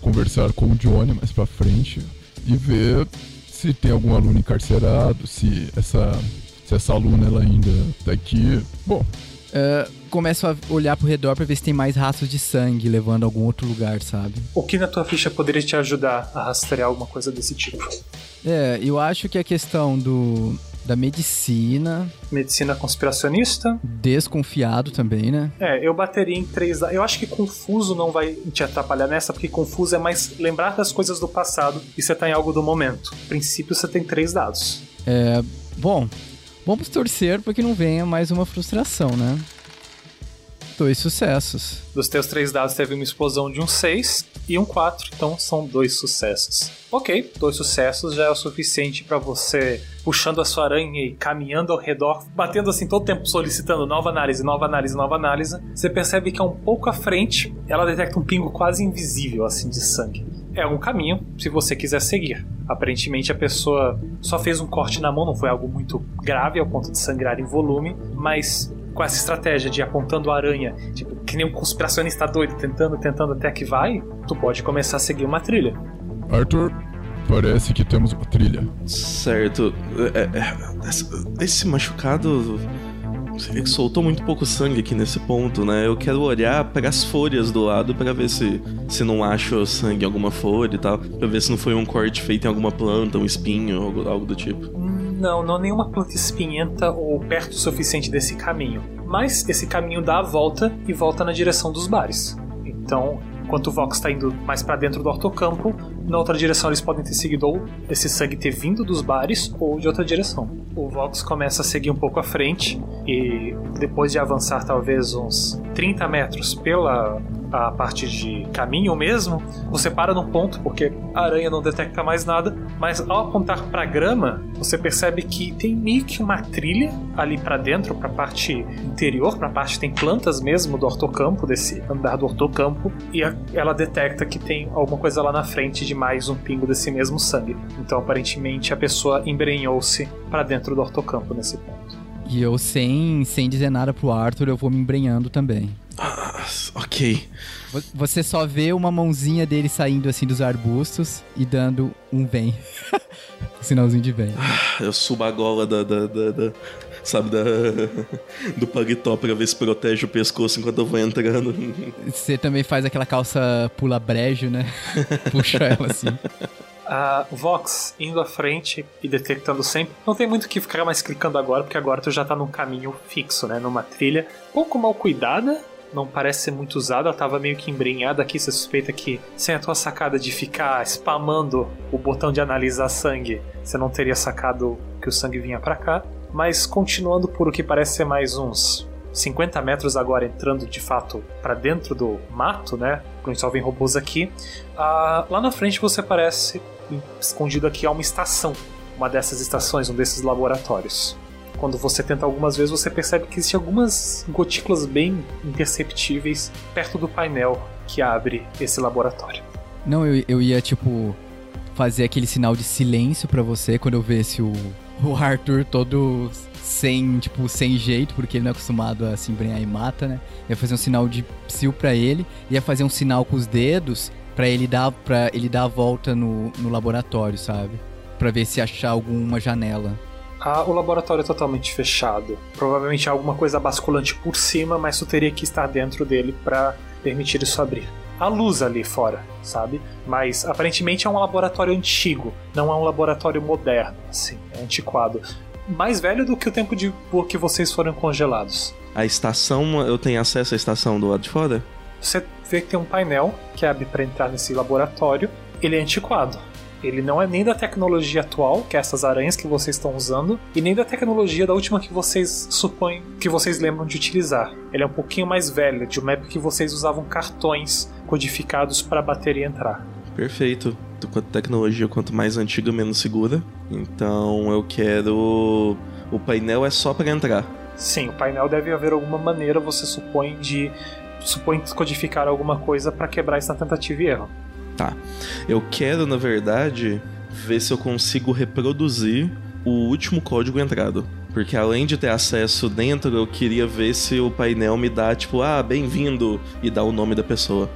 conversar com o Johnny mais pra frente e ver se tem algum aluno encarcerado, se essa, se essa aluna ela ainda tá aqui. Bom, Ah, começo a olhar pro redor pra ver se tem mais rastros de sangue levando a algum outro lugar, sabe? O que na tua ficha poderia te ajudar a rastrear alguma coisa desse tipo? É, eu acho que a questão do da medicina, Medicina conspiracionista? desconfiado também, né? É, eu bateria em três. Eu acho que confuso não vai te atrapalhar nessa, porque confuso é mais lembrar das coisas do passado e você tá em algo do momento. A princípio, você tem três dados. É, bom, vamos torcer para que não venha mais uma frustração, né? Dois sucessos. Dos teus três dados teve uma explosão de um 6 e um 4, então são dois sucessos. Ok, dois sucessos já é o suficiente pra você puxando a sua aranha e caminhando ao redor, batendo assim todo tempo solicitando nova análise, nova análise, nova análise. Você percebe que é um pouco à frente, ela detecta um pingo quase invisível assim de sangue. É um caminho se você quiser seguir. Aparentemente a pessoa só fez um corte na mão, não foi algo muito grave ao ponto de sangrar em volume, mas com essa estratégia de apontando a aranha, tipo, que nem um conspiracionista doido, tentando, tentando até que vai, tu pode começar a seguir uma trilha. Arthur, parece que temos uma trilha. Certo. É, é, esse- machucado. Soltou muito pouco sangue aqui nesse ponto, né? Eu quero olhar para as folhas do lado para ver se, se não acho sangue em alguma folha e tal. Pra ver se não foi um corte feito em alguma planta, um espinho, algo, algo do tipo. Não, não nenhuma planta espinhenta ou perto o suficiente desse caminho. Mas esse caminho dá a volta e volta na direção dos bares. Então, enquanto o Vox está indo mais para dentro do hortocampo, na outra direção eles podem ter seguido ou esse sangue ter vindo dos bares ou de outra direção. O Vox começa a seguir um pouco à frente e depois de avançar talvez uns 30 metros pela a parte de caminho mesmo, você para num ponto porque a aranha não detecta mais nada, mas ao apontar para grama, você percebe que tem meio que uma trilha ali para dentro, para parte interior, para parte tem plantas mesmo do hortocampo, desse andar do hortocampo, e a, ela detecta que tem alguma coisa lá na frente de mais um pingo desse mesmo sangue. Então aparentemente a pessoa embrenhou-se para dentro do hortocampo nesse ponto. E eu, sem, sem dizer nada pro Arthur, eu vou me embrenhando também. Ah, ok. Você só vê uma mãozinha dele saindo assim dos arbustos e dando um vem. Sinalzinho de vem. Ah, eu subo a gola da. da, da, da sabe, da, do paletó pra ver se protege o pescoço enquanto eu vou entrando. Você também faz aquela calça pula brejo, né? Puxa ela assim. A Vox indo à frente e detectando sempre. Não tem muito o que ficar mais clicando agora, porque agora tu já tá num caminho fixo, né? Numa trilha pouco mal cuidada, não parece ser muito usada, ela tava meio que embrenhada aqui, você suspeita que sem a tua sacada de ficar spamando o botão de analisar sangue, você não teria sacado que o sangue vinha para cá. Mas continuando por o que parece ser mais uns 50 metros agora entrando de fato para dentro do mato, né? Porque só vem robôs aqui. Ah, lá na frente você parece escondido aqui a uma estação, uma dessas estações, um desses laboratórios. Quando você tenta algumas vezes, você percebe que existem algumas gotículas bem imperceptíveis perto do painel que abre esse laboratório. Não, eu, eu ia, tipo, fazer aquele sinal de silêncio para você quando eu visse o, o Arthur todo sem, tipo, sem jeito, porque ele não é acostumado a se embrenhar e mata, né? Ia fazer um sinal de psil para ele, ia fazer um sinal com os dedos para ele dar para ele dar a volta no, no laboratório, sabe? Para ver se achar alguma janela. Ah, o laboratório é totalmente fechado. Provavelmente há alguma coisa basculante por cima, mas tu teria que estar dentro dele para permitir isso abrir. Há luz ali fora, sabe? Mas aparentemente é um laboratório antigo, não é um laboratório moderno, assim, é antiquado. Mais velho do que o tempo de que vocês foram congelados. A estação, eu tenho acesso à estação do lado de fora? Você vê que tem um painel que abre para entrar nesse laboratório. Ele é antiquado. Ele não é nem da tecnologia atual, que é essas aranhas que vocês estão usando, e nem da tecnologia da última que vocês supõem que vocês lembram de utilizar. Ele é um pouquinho mais velho, de uma época que vocês usavam cartões codificados para a bateria entrar. Perfeito. Quanto tecnologia, quanto mais antiga, menos segura. Então eu quero. O painel é só para entrar. Sim, o painel deve haver alguma maneira, você supõe, de supõe codificar alguma coisa para quebrar essa tentativa e erro. Tá. Eu quero, na verdade, ver se eu consigo reproduzir o último código entrado. Porque além de ter acesso dentro, eu queria ver se o painel me dá, tipo, ah, bem-vindo, e dá o nome da pessoa.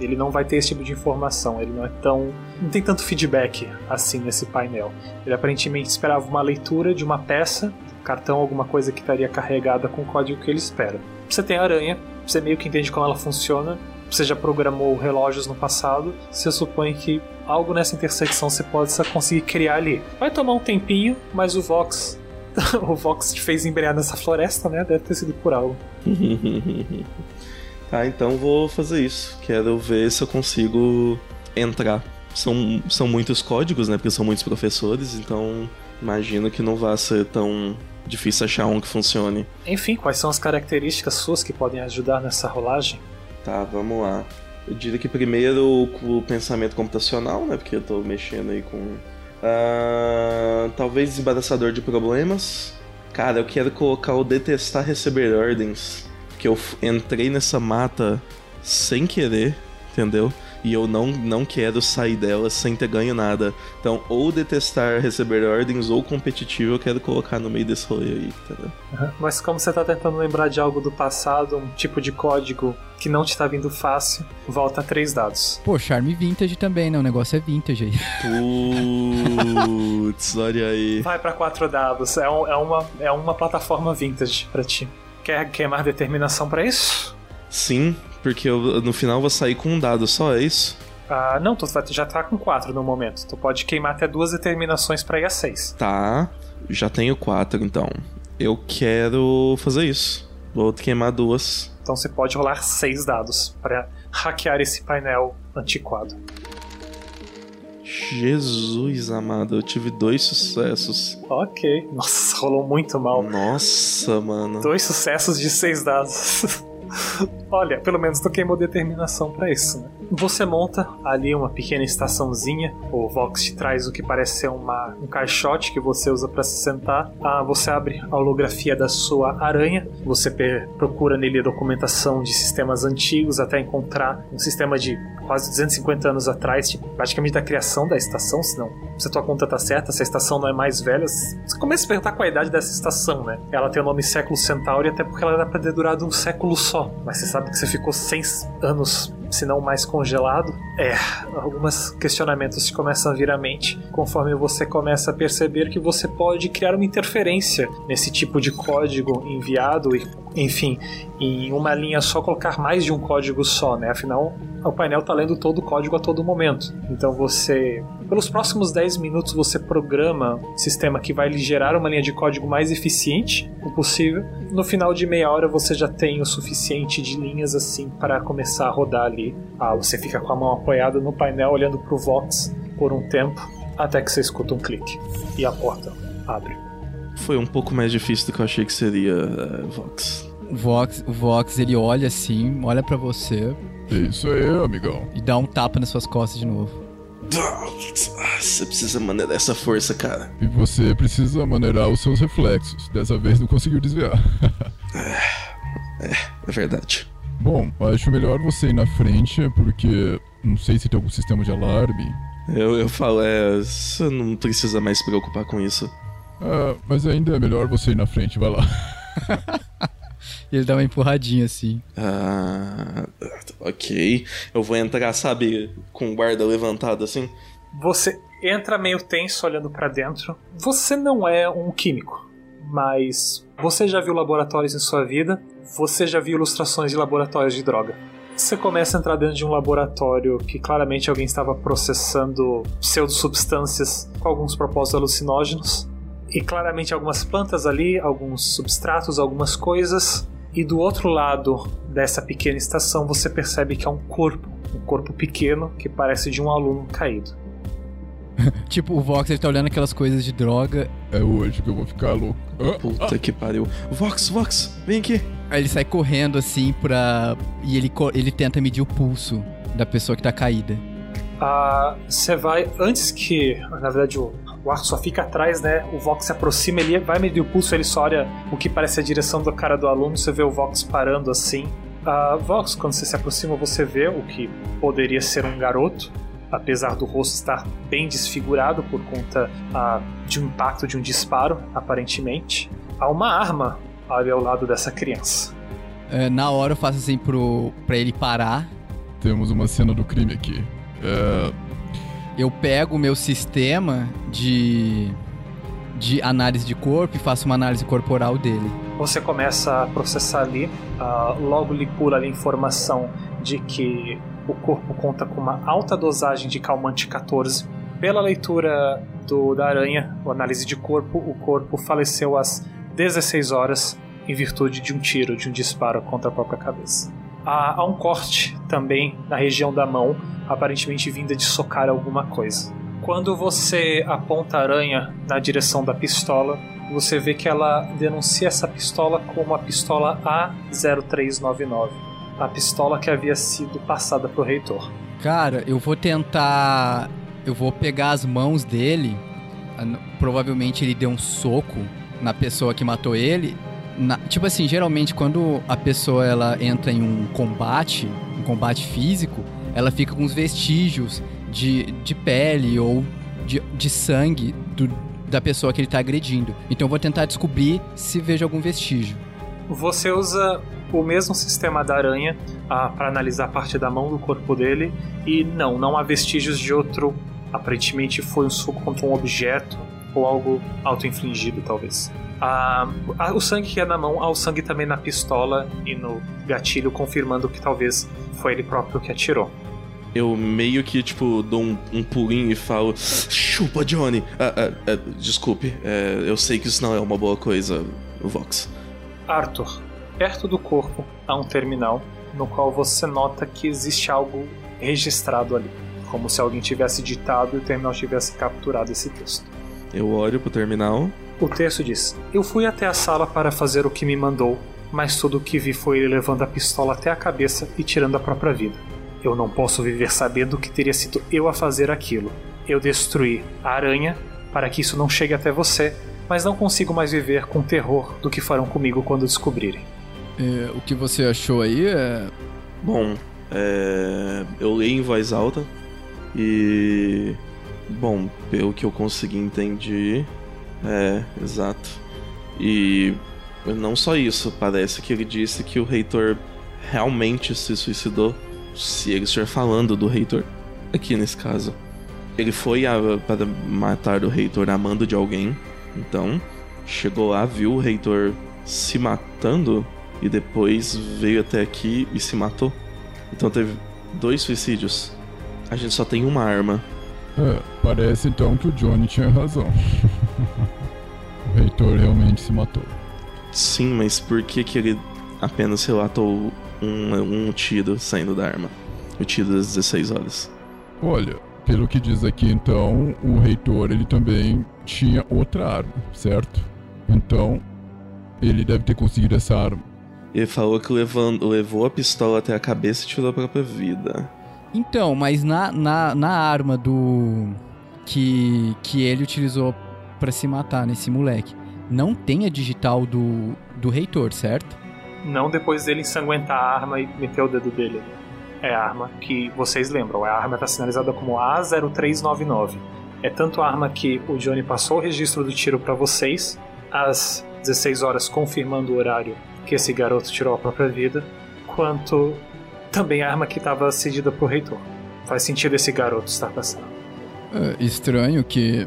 Ele não vai ter esse tipo de informação, ele não é tão. não tem tanto feedback assim nesse painel. Ele aparentemente esperava uma leitura de uma peça, cartão, alguma coisa que estaria carregada com o código que ele espera. Você tem a aranha, você meio que entende como ela funciona, você já programou relógios no passado, você supõe que algo nessa intersecção você pode conseguir criar ali. Vai tomar um tempinho, mas o Vox. o Vox te fez embrear nessa floresta, né? Deve ter sido por algo. tá, então vou fazer isso. Quero ver se eu consigo entrar. São, são muitos códigos, né? Porque são muitos professores, então imagino que não vai ser tão difícil achar um que funcione. Enfim, quais são as características suas que podem ajudar nessa rolagem? Tá, vamos lá. Eu diria que primeiro o pensamento computacional, né? Porque eu tô mexendo aí com. Uh, talvez desembaraçador de problemas. Cara, eu quero colocar o detestar receber ordens. Que eu entrei nessa mata sem querer, entendeu? E eu não, não quero sair dela sem ter ganho nada. Então, ou detestar receber ordens ou competitivo, eu quero colocar no meio desse rolê aí, entendeu? Uhum. Mas como você tá tentando lembrar de algo do passado, um tipo de código que não te tá vindo fácil, volta a três dados. Pô, charme vintage também, né? O negócio é vintage aí. Putz, olha aí. Vai para quatro dados. É, um, é, uma, é uma plataforma vintage para ti. Quer queimar determinação para isso? Sim, porque eu, no final vou sair com um dado só, é isso? Ah, não, tu já tá com quatro no momento. Tu pode queimar até duas determinações para ir a seis. Tá, já tenho quatro então. Eu quero fazer isso. Vou queimar duas. Então você pode rolar seis dados para hackear esse painel antiquado. Jesus amado, eu tive dois sucessos. Ok. Nossa, rolou muito mal. Nossa, mano. Dois sucessos de seis dados. Olha, pelo menos tu queimou determinação para isso, né? Você monta ali uma pequena estaçãozinha. O Vox te traz o que parece ser uma, um caixote que você usa para se sentar. Ah, você abre a holografia da sua aranha. Você procura nele documentação de sistemas antigos até encontrar um sistema de quase 250 anos atrás, tipo, praticamente da criação da estação, senão se a tua conta tá certa, se a estação não é mais velha, você começa a perguntar qual a idade dessa estação, né? Ela tem o nome Século Centauri até porque ela era pra ter durado um século só. Mas você sabe que você ficou 100 anos se não mais congelado, é, alguns questionamentos começam a vir à mente conforme você começa a perceber que você pode criar uma interferência nesse tipo de código enviado e, enfim, em uma linha só colocar mais de um código só, né? Afinal, o painel está lendo todo o código a todo momento. Então você, pelos próximos 10 minutos, você programa um sistema que vai lhe gerar uma linha de código mais eficiente o possível. No final de meia hora você já tem o suficiente de linhas assim para começar a rodar ali ali. Ah, você fica com a mão apoiada no painel olhando pro Vox por um tempo, até que você escuta um clique e a porta abre. Foi um pouco mais difícil do que eu achei que seria, uh, Vox. O Vox, o Vox, ele olha assim, olha para você. É isso aí, amigão. E dá um tapa nas suas costas de novo. Você precisa maneirar essa força, cara. E você precisa maneirar os seus reflexos. Dessa vez não conseguiu desviar. é, é, é verdade. Bom, acho melhor você ir na frente, porque não sei se tem algum sistema de alarme. Eu, eu falo, é. Você não precisa mais se preocupar com isso. Ah, mas ainda é melhor você ir na frente, vai lá. Ele dá uma empurradinha assim. Ah, ok. Eu vou entrar, sabe, com o guarda levantado assim. Você entra meio tenso olhando para dentro. Você não é um químico, mas você já viu laboratórios em sua vida você já viu ilustrações de laboratórios de droga. Você começa a entrar dentro de um laboratório que claramente alguém estava processando pseudosubstâncias com alguns propósitos alucinógenos. E claramente algumas plantas ali, alguns substratos, algumas coisas. E do outro lado dessa pequena estação você percebe que é um corpo. Um corpo pequeno que parece de um aluno caído. tipo, o Vox ele tá olhando aquelas coisas de droga. É hoje que eu vou ficar louco. Ah, Puta ah. que pariu. Vox, Vox, vem aqui. Aí ele sai correndo assim pra. E ele, ele tenta medir o pulso da pessoa que tá caída. Ah, você vai. Antes que. Na verdade, o, o arco só fica atrás, né? O Vox se aproxima, ele vai medir o pulso, ele só olha o que parece a direção da cara do aluno, você vê o Vox parando assim. Ah, Vox, quando você se aproxima, você vê o que poderia ser um garoto apesar do rosto estar bem desfigurado por conta ah, de um impacto de um disparo, aparentemente, há uma arma ali ao lado dessa criança. É, na hora eu faço assim pro, pra ele parar. Temos uma cena do crime aqui. É... Eu pego o meu sistema de, de análise de corpo e faço uma análise corporal dele. Você começa a processar ali, uh, logo lhe pula a informação de que o corpo conta com uma alta dosagem de calmante 14. Pela leitura do, da aranha, a análise de corpo, o corpo faleceu às 16 horas em virtude de um tiro, de um disparo contra a própria cabeça. Há, um corte também na região da mão, aparentemente vinda de socar alguma coisa. Quando você aponta a aranha na direção da pistola, você vê que ela denuncia essa pistola como a pistola A0399 a pistola que havia sido passada pro reitor. Cara, eu vou tentar. Eu vou pegar as mãos dele. Provavelmente ele deu um soco na pessoa que matou ele. Na, tipo assim, geralmente quando a pessoa ela entra em um combate, um combate físico, ela fica com os vestígios de, de pele ou de, de sangue do, da pessoa que ele está agredindo. Então eu vou tentar descobrir se vejo algum vestígio. Você usa o mesmo sistema da aranha ah, para analisar a parte da mão do corpo dele e não, não há vestígios de outro. Aparentemente foi um soco contra um objeto ou algo auto-infligido, talvez. Ah, o sangue que é na mão, há o sangue também na pistola e no gatilho, confirmando que talvez foi ele próprio que atirou. Eu meio que, tipo, dou um, um pulinho e falo: Chupa, Johnny! Ah, ah, ah desculpe, é, eu sei que isso não é uma boa coisa, Vox. Arthur, perto do corpo há um terminal no qual você nota que existe algo registrado ali. como se alguém tivesse ditado e o terminal tivesse capturado esse texto. Eu olho pro terminal. O texto diz: Eu fui até a sala para fazer o que me mandou, mas tudo o que vi foi ele levando a pistola até a cabeça e tirando a própria vida. Eu não posso viver sabendo que teria sido eu a fazer aquilo. Eu destruí a aranha para que isso não chegue até você, mas não consigo mais viver com terror do que farão comigo quando descobrirem. É, o que você achou aí é. Bom, é, eu leio em voz alta e. Bom, pelo que eu consegui entender. É, exato. E não só isso, parece que ele disse que o reitor realmente se suicidou. Se ele estiver falando do reitor, aqui nesse caso. Ele foi a, para matar o reitor a mando de alguém. Então, chegou lá, viu o reitor se matando e depois veio até aqui e se matou. Então teve dois suicídios. A gente só tem uma arma. É, parece então que o Johnny tinha razão. o reitor realmente se matou. Sim, mas por que, que ele apenas relatou um, um tiro saindo da arma? O tiro das 16 horas. Olha, pelo que diz aqui então, o reitor ele também tinha outra arma, certo? Então, ele deve ter conseguido essa arma. Ele falou que levando, levou a pistola até a cabeça e tirou a própria vida. Então, mas na, na, na arma do. que, que ele utilizou para se matar nesse moleque, não tem a digital do, do reitor, certo? Não depois dele ensanguentar a arma e meter o dedo dele. É a arma que vocês lembram. A arma está sinalizada como A0399. É tanto a arma que o Johnny passou o registro do tiro para vocês, às 16 horas confirmando o horário que esse garoto tirou a própria vida, quanto também a arma que estava cedida pro reitor. Faz sentido esse garoto estar passando. É estranho que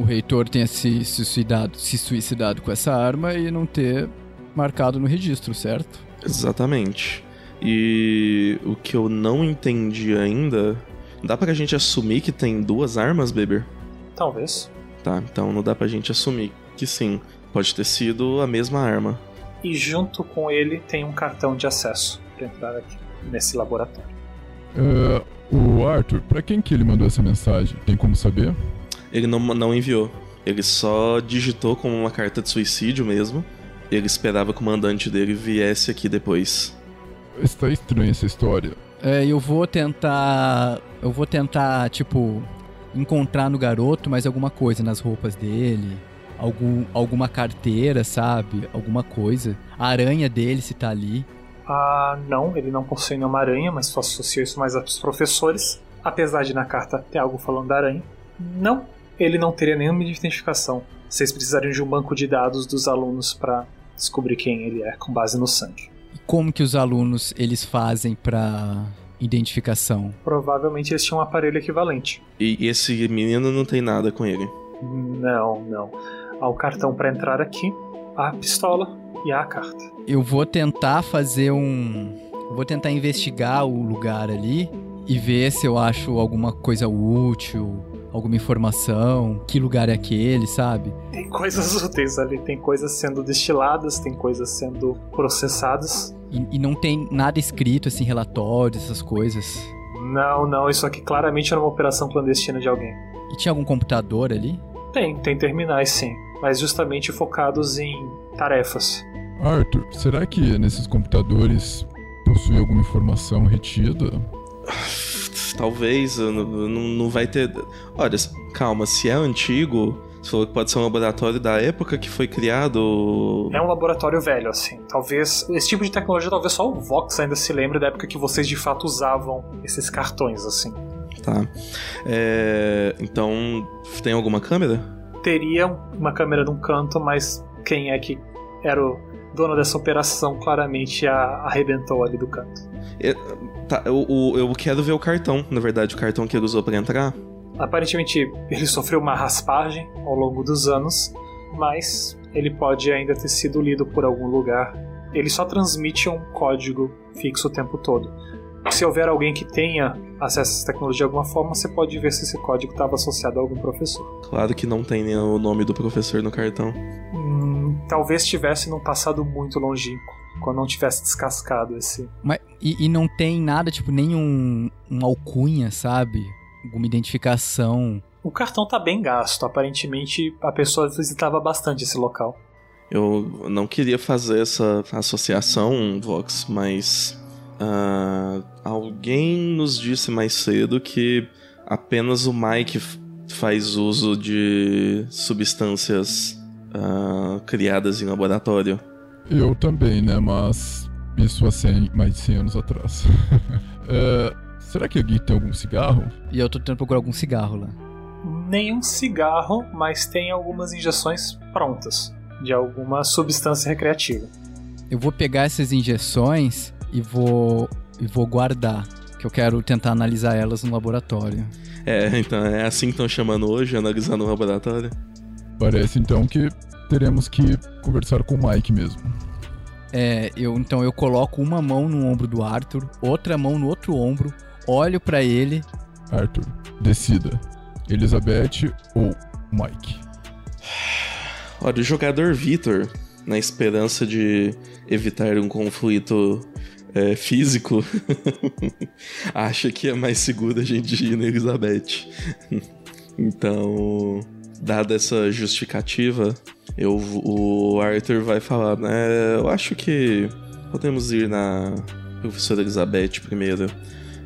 o reitor tenha se suicidado, se suicidado com essa arma e não ter marcado no registro, certo? Exatamente. E o que eu não entendi ainda. Dá pra gente assumir que tem duas armas, Beber? Talvez. Tá, então não dá pra gente assumir que sim. Pode ter sido a mesma arma. E junto com ele tem um cartão de acesso para entrar aqui nesse laboratório. Uh, o Arthur, para quem que ele mandou essa mensagem? Tem como saber? Ele não, não enviou. Ele só digitou como uma carta de suicídio mesmo. Ele esperava que o mandante dele viesse aqui depois. Está estranha essa história. É, eu vou tentar. Eu vou tentar, tipo, encontrar no garoto mais alguma coisa nas roupas dele. Algum, alguma carteira, sabe? Alguma coisa. A aranha dele, se tá ali. Ah, não, ele não possui nenhuma aranha, mas só associou isso mais aos professores. Apesar de na carta ter algo falando da aranha. Não, ele não teria nenhuma identificação. Vocês precisariam de um banco de dados dos alunos para descobrir quem ele é, com base no sangue. E como que os alunos eles fazem para identificação? Provavelmente eles tinham um aparelho equivalente. E esse menino não tem nada com ele? Não, não. Há o cartão para entrar aqui, a pistola e a carta. Eu vou tentar fazer um. Vou tentar investigar o lugar ali e ver se eu acho alguma coisa útil, alguma informação, que lugar é aquele, sabe? Tem coisas úteis ali, tem coisas sendo destiladas, tem coisas sendo processadas. E, e não tem nada escrito, assim, relatórios, essas coisas. Não, não, isso aqui claramente era uma operação clandestina de alguém. E tinha algum computador ali? Tem, tem terminais sim, mas justamente focados em tarefas. Arthur, será que nesses computadores possui alguma informação retida? Talvez, não, não vai ter. Olha, calma, se é antigo, você falou que pode ser um laboratório da época que foi criado. É um laboratório velho, assim. Talvez. Esse tipo de tecnologia, talvez só o Vox ainda se lembre da época que vocês de fato usavam esses cartões, assim. Tá. É... Então, tem alguma câmera? Teria uma câmera num canto, mas quem é que era o dono dessa operação claramente a arrebentou ali do canto. Tá, eu, eu quero ver o cartão, na verdade, o cartão que ele usou para entrar. Aparentemente ele sofreu uma raspagem ao longo dos anos, mas ele pode ainda ter sido lido por algum lugar. Ele só transmite um código fixo o tempo todo. Se houver alguém que tenha acesso a essa tecnologia de alguma forma, você pode ver se esse código estava associado a algum professor. Claro que não tem o nome do professor no cartão. Hum, talvez tivesse num passado muito longínquo, quando não tivesse descascado esse. Mas, e, e não tem nada, tipo, nenhum um alcunha, sabe? alguma identificação. O cartão tá bem gasto. Aparentemente, a pessoa visitava bastante esse local. Eu não queria fazer essa associação, Vox, mas uh, alguém nos disse mais cedo que apenas o Mike faz uso de substâncias uh, criadas em laboratório. Eu também, né? Mas isso há 100, mais de 100 anos atrás. uh, será que aqui tem algum cigarro? E eu tô tentando procurar algum cigarro lá. Nenhum cigarro, mas tem algumas injeções prontas de alguma substância recreativa. Eu vou pegar essas injeções e vou e vou guardar, que eu quero tentar analisar elas no laboratório. É, então é assim que estão chamando hoje, analisar no laboratório. Parece então que teremos que conversar com o Mike mesmo. É, eu então eu coloco uma mão no ombro do Arthur, outra mão no outro ombro, olho para ele. Arthur, decida. Elizabeth ou Mike? Olha, o jogador Vitor, na esperança de evitar um conflito é, físico, acha que é mais seguro a gente ir na Elizabeth. então, dada essa justificativa, eu, o Arthur vai falar, né? Eu acho que podemos ir na professora Elizabeth primeiro.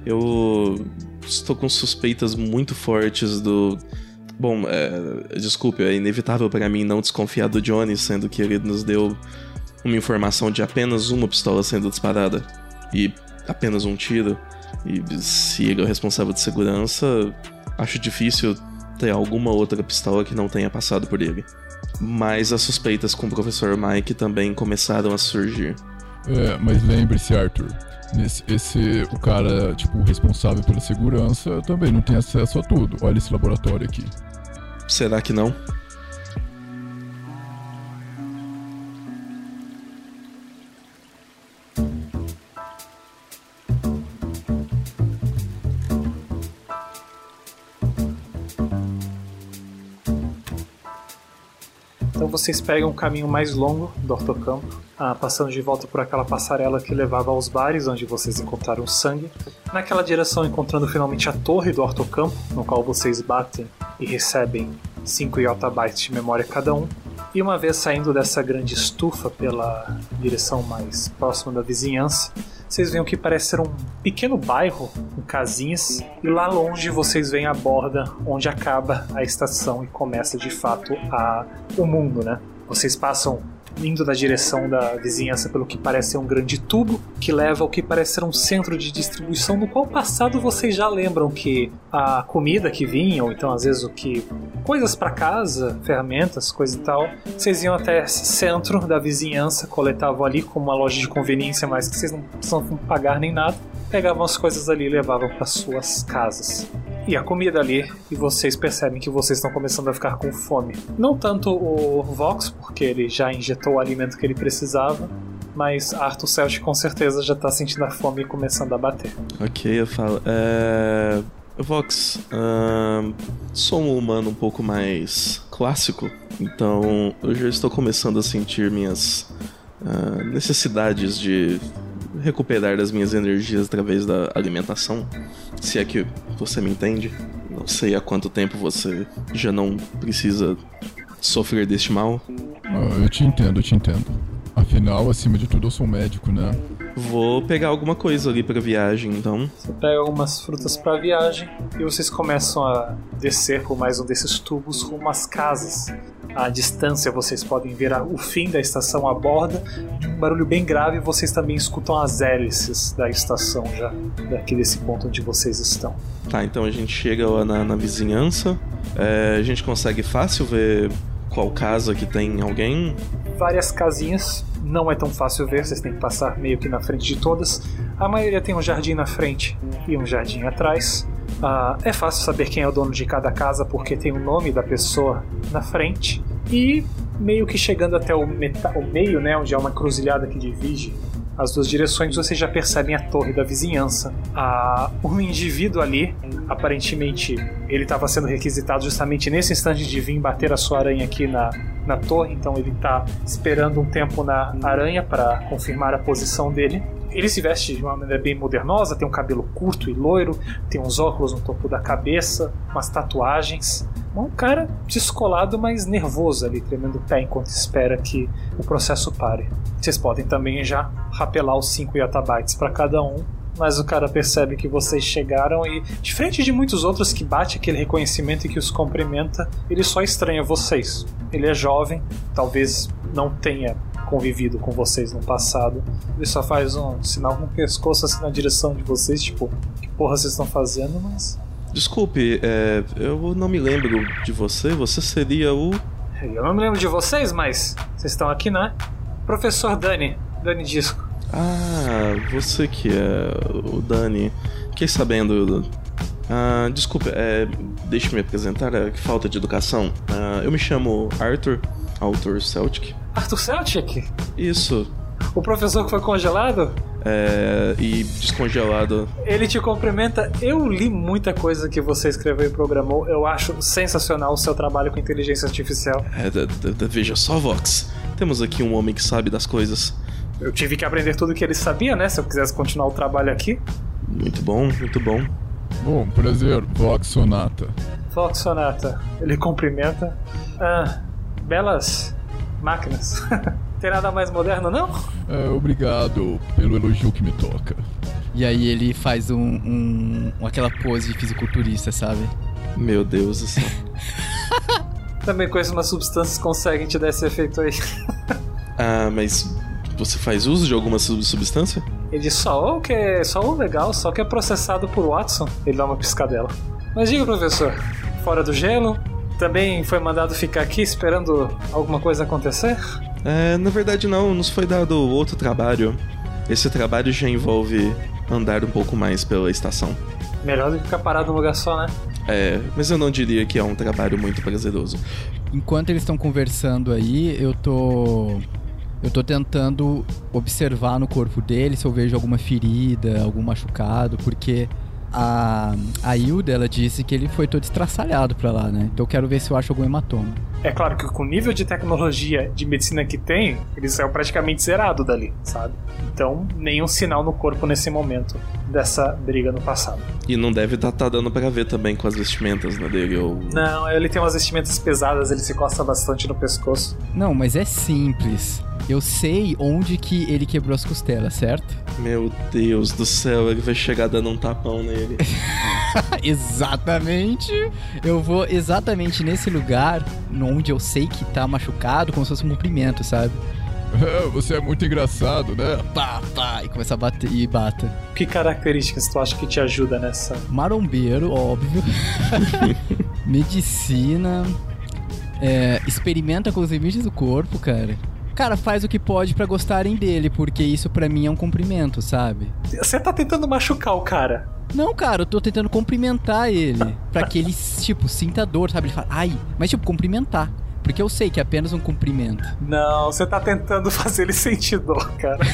Eu estou com suspeitas muito fortes do. Bom, é, desculpe, é inevitável para mim não desconfiar do Johnny, sendo que ele nos deu uma informação de apenas uma pistola sendo disparada e apenas um tiro. E se ele é o responsável de segurança, acho difícil ter alguma outra pistola que não tenha passado por ele. Mas as suspeitas com o professor Mike também começaram a surgir. É, mas lembre-se, Arthur, nesse, esse o cara, tipo, responsável pela segurança também não tem acesso a tudo. Olha esse laboratório aqui. Será que não? Vocês pegam o caminho mais longo do Hortocampo, ah, passando de volta por aquela passarela que levava aos bares onde vocês encontraram sangue. Naquela direção, encontrando finalmente a torre do Hortocampo, no qual vocês batem e recebem 5 yottabytes de memória cada um. E uma vez saindo dessa grande estufa pela direção mais próxima da vizinhança, vocês veem o que parece ser um pequeno bairro com casinhas, e lá longe vocês veem a borda onde acaba a estação e começa de fato a, o mundo, né? Vocês passam indo na direção da vizinhança pelo que parece ser um grande tubo que leva ao que parece ser um centro de distribuição no qual passado vocês já lembram que a comida que vinha ou então às vezes o que coisas para casa, ferramentas, coisa e tal, vocês iam até esse centro da vizinhança, coletavam ali como uma loja de conveniência, mas que vocês não precisam pagar nem nada, pegavam as coisas ali e levavam para suas casas e a comida ali, e vocês percebem que vocês estão começando a ficar com fome. Não tanto o Vox, porque ele já injetou o alimento que ele precisava, mas Arthur Celtic com certeza já tá sentindo a fome e começando a bater. Ok, eu falo. É... Vox, uh, sou um humano um pouco mais clássico, então eu já estou começando a sentir minhas uh, necessidades de recuperar as minhas energias através da alimentação. Se é que você me entende. Não sei há quanto tempo você já não precisa sofrer deste mal. Ah, eu te entendo, eu te entendo. Afinal, acima de tudo, eu sou um médico, né? Vou pegar alguma coisa ali pra viagem, então. Você pega algumas frutas pra viagem e vocês começam a descer por mais um desses tubos rumo às casas. À distância vocês podem ver o fim da estação à borda. Um barulho bem grave vocês também escutam as hélices da estação já, daqui desse ponto onde vocês estão. Tá, então a gente chega lá na, na vizinhança. É, a gente consegue fácil ver qual casa que tem alguém? Várias casinhas não é tão fácil ver, vocês têm que passar meio que na frente de todas. A maioria tem um jardim na frente e um jardim atrás. Ah, é fácil saber quem é o dono de cada casa porque tem o nome da pessoa na frente. E meio que chegando até o, o meio, né, onde há uma cruzilhada que divide as duas direções, vocês já percebem a torre da vizinhança. Ah, um indivíduo ali, aparentemente, ele estava sendo requisitado justamente nesse instante de vir bater a sua aranha aqui na, na torre, então ele está esperando um tempo na aranha para confirmar a posição dele. Ele se veste de uma maneira bem modernosa, tem um cabelo curto e loiro, tem uns óculos no topo da cabeça, umas tatuagens. Um cara descolado, mas nervoso ali, tremendo o pé enquanto espera que o processo pare. Vocês podem também já rapelar os 5 yatabytes para cada um, mas o cara percebe que vocês chegaram e, diferente de muitos outros que bate aquele reconhecimento e que os cumprimenta, ele só estranha vocês. Ele é jovem, talvez não tenha convivido com vocês no passado. Ele só faz um sinal com o pescoço assim na direção de vocês, tipo, que porra vocês estão fazendo, mas Desculpe, é, eu não me lembro de você. Você seria o. Eu não me lembro de vocês, mas vocês estão aqui, né? Professor Dani, Dani Disco. Ah, você que é o Dani. Fiquei sabendo. Ah, desculpe, é, deixe me apresentar, é, que falta de educação. Ah, eu me chamo Arthur, autor Celtic. Arthur Celtic? Isso. O professor que foi congelado? É, e descongelado. Ele te cumprimenta. Eu li muita coisa que você escreveu e programou. Eu acho sensacional o seu trabalho com inteligência artificial. É, da- da- da- veja só, Vox. Temos aqui um homem que sabe das coisas. Eu tive que aprender tudo que ele sabia, né? Se eu quisesse continuar o trabalho aqui. Muito bom, muito bom. Bom, prazer, Vox Sonata. Fox Sonata. Ele cumprimenta. Ah, belas máquinas. Tem nada mais moderno, não? É, obrigado pelo elogio que me toca. E aí ele faz um, um- aquela pose de fisiculturista, sabe? Meu Deus do céu. Também conheço umas substâncias que conseguem te dar esse efeito aí. Ah, mas você faz uso de alguma sub- substância? Ele diz só o que é só o legal, só que é processado por Watson. Ele dá uma piscadela. Mas diga, professor, fora do gelo, também foi mandado ficar aqui esperando alguma coisa acontecer? É, na verdade não, nos foi dado outro trabalho. Esse trabalho já envolve andar um pouco mais pela estação. Melhor do que ficar parado num lugar só, né? É, mas eu não diria que é um trabalho muito prazeroso. Enquanto eles estão conversando aí, eu tô. Eu tô tentando observar no corpo dele se eu vejo alguma ferida, algum machucado, porque a, a Hilda, ela disse que ele foi todo estraçalhado pra lá, né? Então eu quero ver se eu acho algum hematoma. É claro que com o nível de tecnologia de medicina que tem, ele saiu praticamente zerado dali, sabe? Então, nenhum sinal no corpo nesse momento dessa briga no passado. E não deve estar tá dando pra ver também com as vestimentas né, dele. Ou... Não, ele tem umas vestimentas pesadas, ele se costa bastante no pescoço. Não, mas é simples. Eu sei onde que ele quebrou as costelas, certo? Meu Deus do céu, ele vai chegar dando um tapão nele. exatamente. Eu vou exatamente nesse lugar onde eu sei que tá machucado, como se fosse um cumprimento, sabe? É, você é muito engraçado, né? Pá, pá, e começa a bater e bata. Que características tu acha que te ajuda nessa? Marombeiro, óbvio. Medicina. É, experimenta com os limites do corpo, cara. Cara, faz o que pode pra gostarem dele, porque isso pra mim é um cumprimento, sabe? Você tá tentando machucar o cara. Não, cara, eu tô tentando cumprimentar ele. Pra que ele, tipo, sinta dor, sabe? Ele fala, ai, mas tipo, cumprimentar. Porque eu sei que é apenas um cumprimento. Não, você tá tentando fazer ele sentir dor, cara.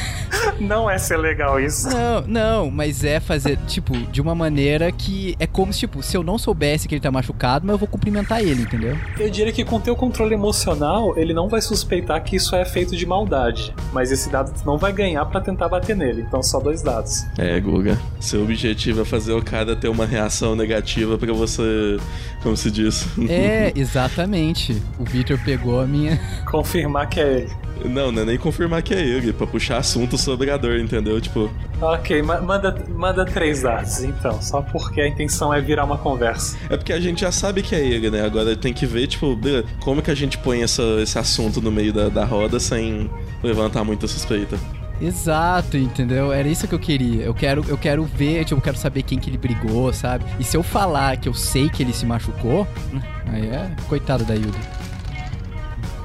Não é ser legal isso. Não, não, mas é fazer, tipo, de uma maneira que é como se, tipo, se eu não soubesse que ele tá machucado, mas eu vou cumprimentar ele, entendeu? Eu diria que com teu controle emocional, ele não vai suspeitar que isso é feito de maldade. Mas esse dado tu não vai ganhar pra tentar bater nele. Então só dois dados. É, Guga. Seu objetivo é fazer o cara ter uma reação negativa pra você. Como se diz? É, exatamente. O Victor pegou a minha. Confirmar que é ele. Não, não é nem confirmar que é ele, pra puxar assunto sobre a dor, entendeu? Tipo, Ok, ma- manda, manda três dados, então. Só porque a intenção é virar uma conversa. é porque a gente já sabe que é ele, né? Agora tem que ver, tipo, como que a gente põe essa, esse assunto no meio da, da roda sem levantar muita suspeita. Exato, entendeu? Era isso que eu queria. Eu quero, eu quero ver, tipo, eu quero saber quem que ele brigou, sabe? E se eu falar que eu sei que ele se machucou, né, aí é coitado da Hilda.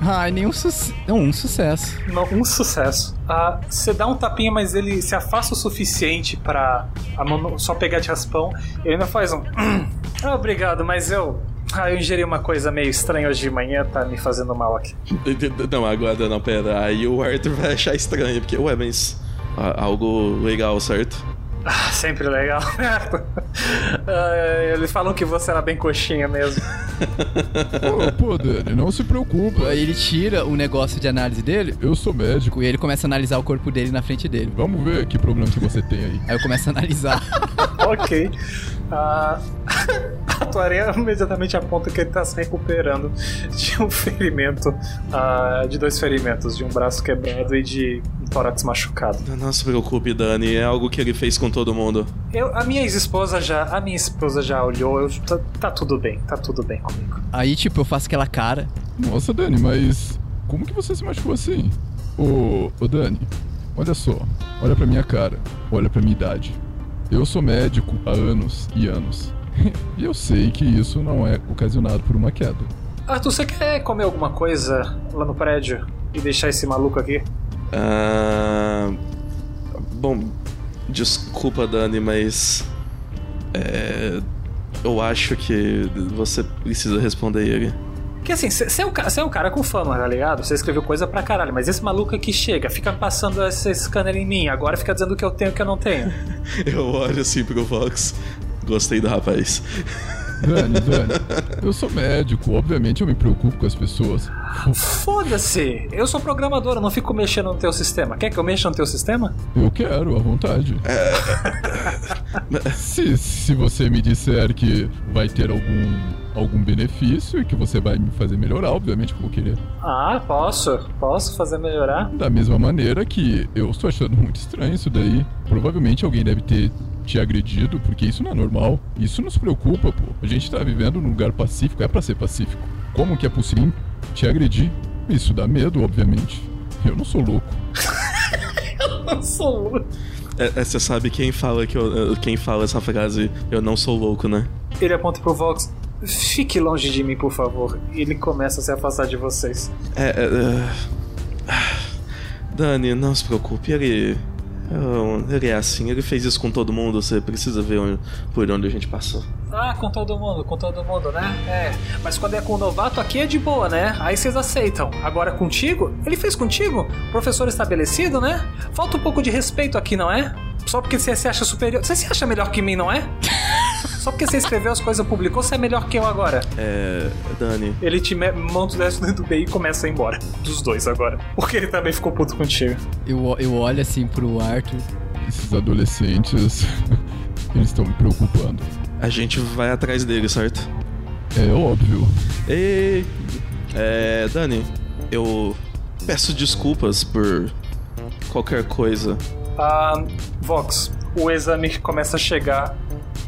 Ai, nenhum sucesso. Não, um sucesso. Não, um sucesso. Ah, Você dá um tapinha, mas ele se afasta o suficiente pra a mão não- só pegar de raspão. Ele ainda faz um. Ah, obrigado, mas eu. Ah, eu ingeri uma coisa meio estranha hoje de manhã, tá me fazendo mal aqui. Não, agora não, pera. Aí o Arthur vai achar estranho, porque, ué, mas. a- Algo legal, certo? Ah, sempre legal. Eles falam que você era bem coxinha mesmo. Pô, pô, Dani, não se preocupa. Aí ele tira o negócio de análise dele Eu sou médico. e ele começa a analisar o corpo dele na frente dele. Vamos ver que problema que você tem aí. Aí eu começo a analisar. ok. Ah, a Tuaré imediatamente aponta que ele tá se recuperando de um ferimento, ah, de dois ferimentos, de um braço quebrado e de tórax machucado. Não se preocupe, Dani, é algo que ele fez com todo mundo. Eu, a minha ex-esposa já, a minha esposa já olhou, eu, tá, tá tudo bem, tá tudo bem comigo. Aí, tipo, eu faço aquela cara. Nossa, Dani, mas como que você se machucou assim? Ô, ô Dani, olha só. Olha pra minha cara. Olha pra minha idade. Eu sou médico há anos e anos. e eu sei que isso não é ocasionado por uma queda. Arthur, você quer comer alguma coisa lá no prédio e deixar esse maluco aqui? Ah, bom, desculpa, Dani, mas. É, eu acho que você precisa responder ele. Que assim, você é, um é um cara com fama, tá ligado? Você escreveu coisa pra caralho, mas esse maluco aqui chega, fica passando esse scanner em mim, agora fica dizendo o que eu tenho e o que eu não tenho. Eu olho assim pro Vox. Gostei do rapaz. Dani, Dani, eu sou médico, obviamente eu me preocupo com as pessoas. Foda-se! Eu sou programador, eu não fico mexendo no teu sistema. Quer que eu mexa no teu sistema? Eu quero, à vontade. se, se você me disser que vai ter algum, algum benefício e que você vai me fazer melhorar, obviamente que eu vou querer. Ah, posso. Posso fazer melhorar? Da mesma maneira que eu estou achando muito estranho isso daí. Provavelmente alguém deve ter te agredido, porque isso não é normal. Isso nos preocupa, pô. A gente tá vivendo num lugar pacífico, é pra ser pacífico. Como que é possível te agredir? Isso dá medo, obviamente. Eu não sou louco. Eu sou louco. É, é, Você sabe quem fala que eu, quem fala essa frase? Eu não sou louco, né? Ele aponta pro Vox. Fique longe de mim, por favor. E ele começa a se afastar de vocês. É, é, é, ah, Dani, não se preocupe, ele. Ele é assim, ele fez isso com todo mundo, você precisa ver onde- por onde a gente passou. Ah, com todo mundo, com todo mundo, né? É. Mas quando é com o novato, aqui é de boa, né? Aí vocês aceitam. Agora contigo? Ele fez contigo? Professor estabelecido, né? Falta um pouco de respeito aqui, não é? Só porque você se acha superior. Você se acha melhor que mim, não é? Só porque você escreveu as coisas, publicou, você é melhor que eu agora. É. Dani, Ele te me- monta o resto dentro do BI e começa a ir embora. Dos dois agora. Porque ele também ficou puto contigo. Eu, eu olho assim pro Arthur. Esses adolescentes, eles estão me preocupando. a gente vai atrás dele, certo? É óbvio. Ei! É. Dani, eu peço desculpas por qualquer coisa. Ah, Vox, o exame começa a chegar.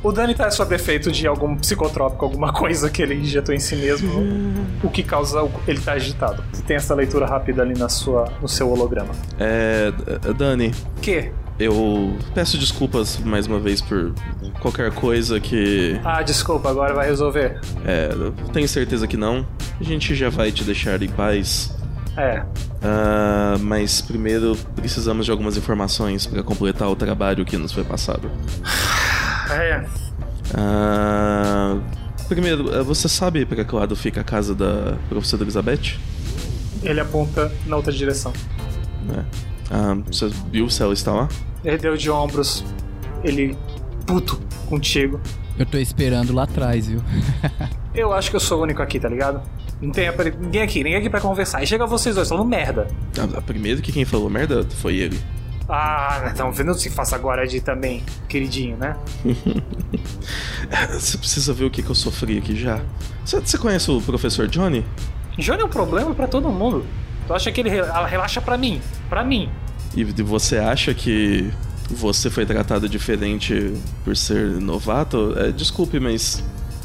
O Dani tá sob efeito de algum psicotrópico, alguma coisa que ele injetou em si mesmo, o que causa o- ele tá agitado. Você tem essa leitura rápida ali na sua, no seu holograma. É. Dani, Que? eu peço desculpas mais uma vez por qualquer coisa que. Ah, desculpa, agora vai resolver. É, tenho certeza que não. A gente já vai te deixar em paz. É. Ah, mas primeiro precisamos de algumas informações para completar o trabalho que nos foi passado. É. Ah, primeiro, eh, você sabe para que lado fica a casa da professora Elizabeth? Ele aponta na outra direção. É. Ah, você viu se ela está lá? Ele deu de ombros. Ele. puto contigo. Eu tô esperando lá atrás, viu? Eu acho que eu sou o único aqui, tá ligado? Não tem ninguém aqui, ninguém aqui pra conversar. E chega vocês dois falando merda. Ah, primeiro que quem falou merda foi ele. Ah, então não se faça agora de também, queridinho, né? Você precisa ver o que, que eu sofri aqui já. Você, você conhece o professor Johnny? Johnny é um problema pra todo mundo. Tu acha que ele re- ela relaxa pra mim? Pra mim. E você acha que você foi tratado diferente por ser novato? É, desculpe, mas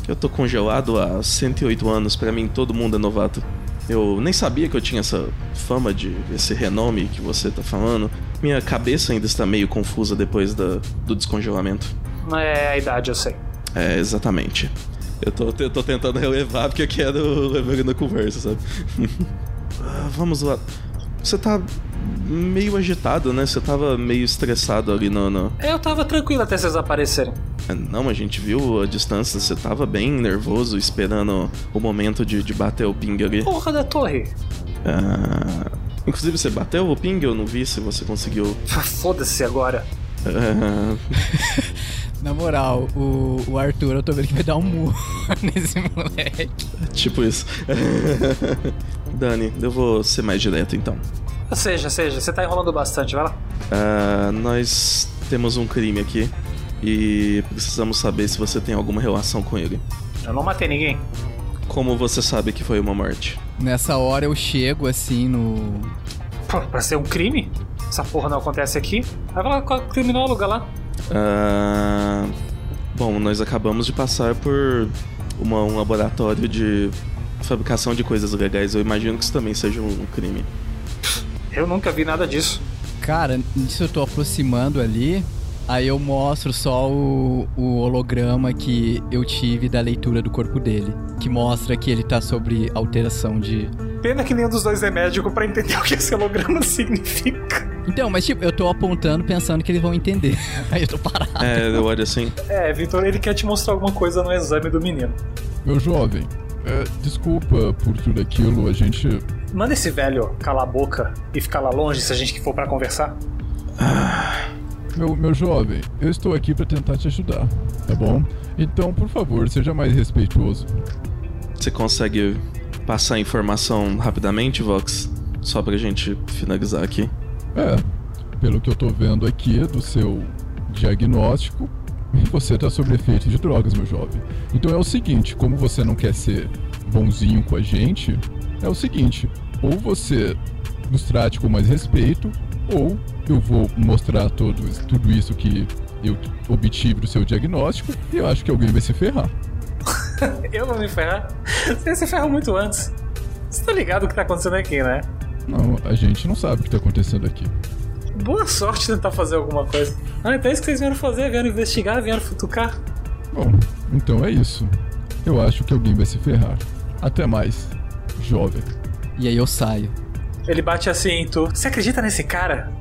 eu tô congelado há 108 anos. Pra mim, todo mundo é novato. Eu nem sabia que eu tinha essa fama de esse renome que você tá falando. Minha cabeça ainda está meio confusa depois da- do descongelamento. É a idade, eu sei. É, exatamente. Eu tô, eu tô tentando relevar porque eu quero levar ele na conversa, sabe? Ah, Vamos lá. Você tá meio agitado, né? Você tava meio estressado ali no. no... Eu tava tranquilo até vocês aparecerem. Ah, Não, a gente viu a distância. Você tava bem nervoso, esperando o momento de, de bater o ping ali. Porra da torre. Ah, Inclusive, você bateu o ping? Eu não vi se você conseguiu. Foda-se agora. Ah, Na moral, o, o Arthur, eu tô vendo que vai dar um murro nesse moleque. tipo isso. Dani, eu vou ser mais direto então. Seja, seja, você tá enrolando bastante, vai lá. Ah, nós temos um crime aqui e precisamos saber se você tem alguma relação com ele. Eu não matei ninguém. Como você sabe que foi uma morte? Nessa hora eu chego assim no. Pô, pra ser um crime? Essa porra não acontece aqui. Vai lá com a criminóloga lá. Ah, bom, nós acabamos de passar por uma- um laboratório de fabricação de coisas legais. Eu imagino que isso também seja um crime. Eu nunca vi nada disso. Cara, nisso eu tô aproximando ali. Aí eu mostro só o, o holograma que eu tive da leitura do corpo dele. Que mostra que ele tá sobre alteração de. Pena que nenhum dos dois é médico pra entender o que esse holograma significa. Então, mas tipo, eu tô apontando pensando que eles vão entender. Aí eu tô parado. É, eu olho assim. É, Vitor, ele quer te mostrar alguma coisa no exame do menino. Meu jovem, é, desculpa por tudo aquilo, a gente. Manda esse velho calar a boca e ficar lá longe se a gente for pra conversar. Meu, meu jovem, eu estou aqui para tentar te ajudar, tá bom? Então, por favor, seja mais respeitoso. Você consegue passar a informação rapidamente, Vox? Só pra gente finalizar aqui. É, pelo que eu tô vendo aqui do seu diagnóstico, você tá sob efeito de drogas, meu jovem. Então é o seguinte, como você não quer ser bonzinho com a gente, é o seguinte, ou você nos trate com mais respeito, ou eu vou mostrar todo, tudo isso que eu obtive do seu diagnóstico e eu acho que alguém vai se ferrar. Eu vou me ferrar? Você se ferrou muito antes. Você tá ligado o que tá acontecendo aqui, né? Não, a gente não sabe o que tá acontecendo aqui. Boa sorte tentar fazer alguma coisa. Ah, então é isso que vocês vieram fazer? Vieram investigar, vieram futucar? Bom, então é isso. Eu acho que alguém vai se ferrar. Até mais, jovem. E aí eu saio. Ele bate assim em tu. Você acredita nesse cara?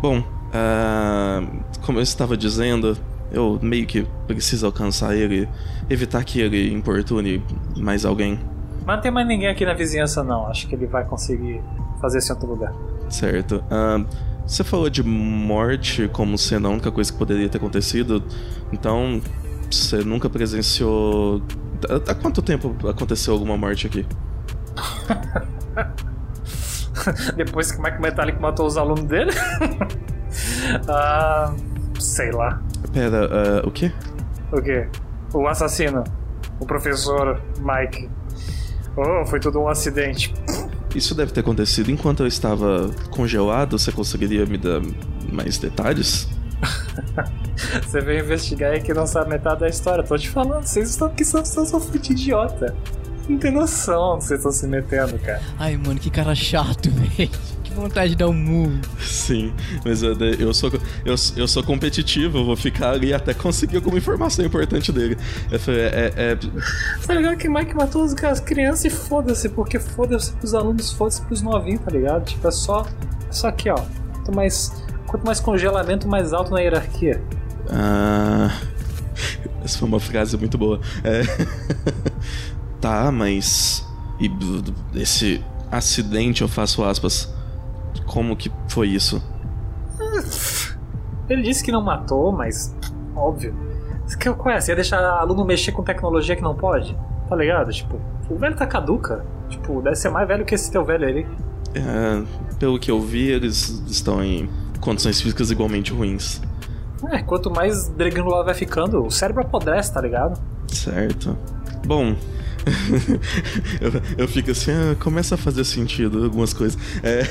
Bom, ah, como eu estava dizendo, eu meio que preciso alcançar ele, evitar que ele importune mais alguém, Mas não tem mais ninguém aqui na vizinhança, não. Acho que ele vai conseguir fazer isso em outro lugar. certo? Ah, você falou de morte como sendo a única coisa que poderia ter acontecido, então você nunca presenciou. Há quanto tempo aconteceu alguma morte aqui? Depois que o Mike Metallic matou os alunos dele? ah. Sei lá. Pera, ah, o quê? O quê? O assassino. O professor Mike. Oh, foi tudo um acidente. Isso deve ter acontecido enquanto eu estava congelado. Você conseguiria me dar mais detalhes? Você veio investigar e que não sabe metade da história. Tô te falando, vocês estão aqui são, são, são de idiota. Não tem noção que vocês estão se metendo, cara. Ai, mano, que cara chato, velho. Que vontade de dar um murro. Sim, mas eu, eu sou eu, eu sou competitivo, eu vou ficar ali até conseguir alguma informação importante dele. Eu falei, é, é, Tá ligado que Mike matou as as crianças e foda-se, porque foda-se pros alunos, foda-se pros novinhos, tá ligado? Tipo, é só. É só aqui, ó. Quanto mais, quanto mais congelamento, mais alto na hierarquia. Ah, essa foi uma frase muito boa. É, tá, mas. E esse acidente, eu faço aspas. Como que foi isso? Ele disse que não matou, mas. Óbvio. Você quer- é? Você ia deixar aluno mexer com tecnologia que não pode? Tá ligado? Tipo, o velho tá caduca. Tipo, deve ser mais velho que esse teu velho aí. É, pelo que eu vi, eles estão em condições físicas igualmente ruins. É, quanto mais granulado vai ficando, o cérebro apodrece, tá ligado? Certo. Bom. eu, eu fico assim, ah, começa a fazer sentido algumas coisas. É.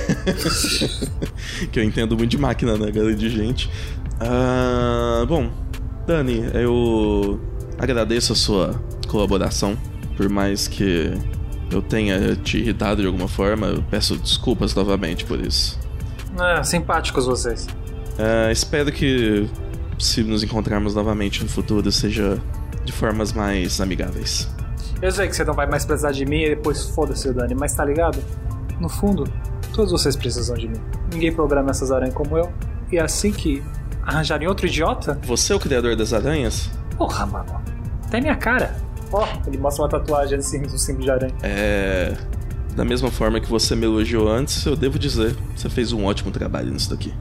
que eu entendo muito de máquina, né, galera, de gente. Ah, bom, Dani, eu agradeço a sua colaboração. Por mais que eu tenha te irritado de alguma forma, eu peço desculpas novamente por isso. É, simpáticos vocês. Ah, espero que, se nos encontrarmos novamente no futuro, seja de formas mais amigáveis. Eu sei que você não vai mais precisar de mim e depois foda-se o Dani, mas tá ligado? No fundo, todos vocês precisam de mim. Ninguém programa essas aranhas como eu. E é assim que arranjarem outro idiota, Você é o criador das aranhas? porra, mano. Até minha cara. Ó, ele mostra uma tatuagem assim do símbolo de aranha. É. Da mesma forma que você me elogiou antes, eu devo dizer, você fez um ótimo trabalho nisso daqui.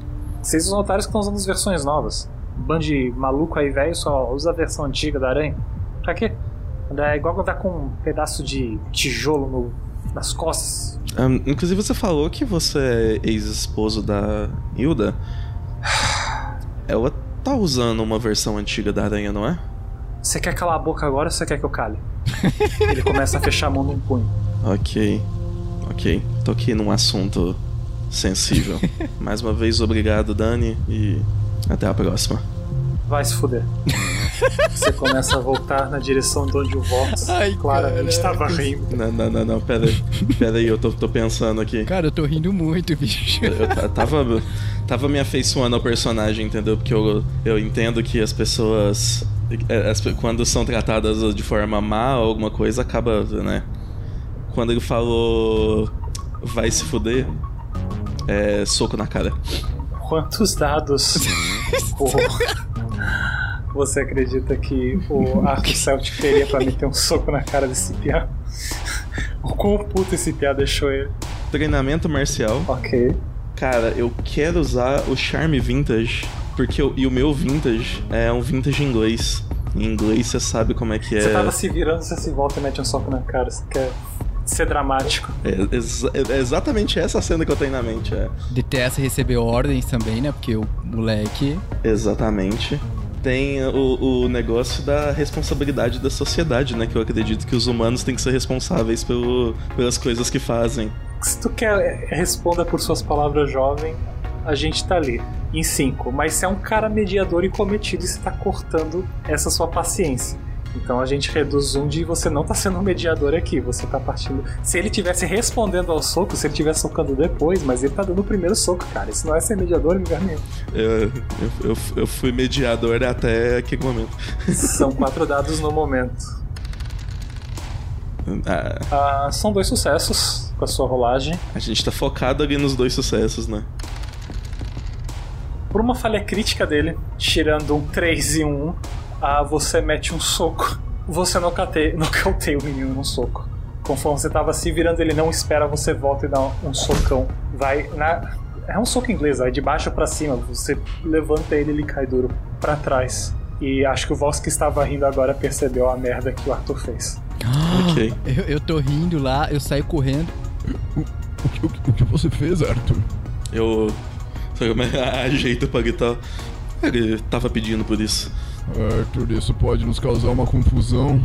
Vocês os otários que estão usando as versões novas. Um bando de maluco aí velho só usa a versão antiga da aranha. Pra quê? É igual andar com um pedaço de tijolo no, nas costas. Um, inclusive você falou que você é ex-esposo da Hilda. Ela tá usando uma versão antiga da aranha, não é? Você quer calar a boca agora ou você quer que eu cale? Ele começa a fechar a mão num punho. Ok. Ok. Tô aqui num assunto sensível. Mais uma vez, obrigado, Dani, e até a próxima. Vai se fuder. Você começa a voltar na direção de onde o Vox Ai, claramente estava rindo. Não, não, não, não, pera aí. Pera aí, eu tô, tô pensando aqui. Cara, eu tô rindo muito, bicho. Eu ta- tava, tava me afeiçoando ao personagem, entendeu? Porque eu, eu entendo que as pessoas, é, as quando são tratadas de forma má ou alguma coisa, acaba, né? Quando ele falou vai se fuder, é soco na cara. Quantos dados você acredita que o Arco Celtic teria pra meter um soco na cara desse piá? O quão puto esse piá deixou ele? Treinamento marcial. Ok. Cara, eu quero usar o Charme Vintage, porque eu- e o meu Vintage é um Vintage inglês. Em inglês você sabe como é que é. Você tava se virando, você se volta e mete um soco na cara. Você quer ser dramático. É, exa- é exatamente essa cena que eu tenho na mente. É. Detesta receber ordens também, né? Porque o moleque. Exatamente. Tem o, o negócio da responsabilidade da sociedade, né? Que eu acredito que os humanos têm que ser responsáveis pelo, pelas coisas que fazem. Se tu quer é, responda por suas palavras, jovem, a gente tá ali. Em cinco. Mas você é um cara mediador e cometido e você tá cortando essa sua paciência. Então a gente reduz um de você não tá sendo um mediador aqui, você tá partindo. Se ele tivesse respondendo ao soco, se ele tivesse socando depois, mas ele tá dando o primeiro soco, cara. Isso não é ser mediador lugar nenhum. Eu, eu, eu, eu fui mediador até aquele momento. São quatro dados no momento. Ah, Ah, são dois sucessos com a sua rolagem. a gente tá focado ali nos dois sucessos, né? Por uma falha crítica dele, tirando um 3 e um 1, ah, você mete um soco. Você nocauteia, nocauteia o menino num soco. Conforme você tava se virando, ele não espera, você volta e dá um socão. Vai na. É um soco inglês, vai de baixo pra cima. Você levanta ele e ele cai duro pra trás. E acho que o Vox que estava rindo agora percebeu a merda que o Arthur fez. Ok. Eu, eu tô rindo lá, eu saio correndo. O que, o que- o que você fez, Arthur? Eu. eu me ajeito pra gritar. Ele tava pedindo por isso. Arthur, isso pode nos causar uma confusão.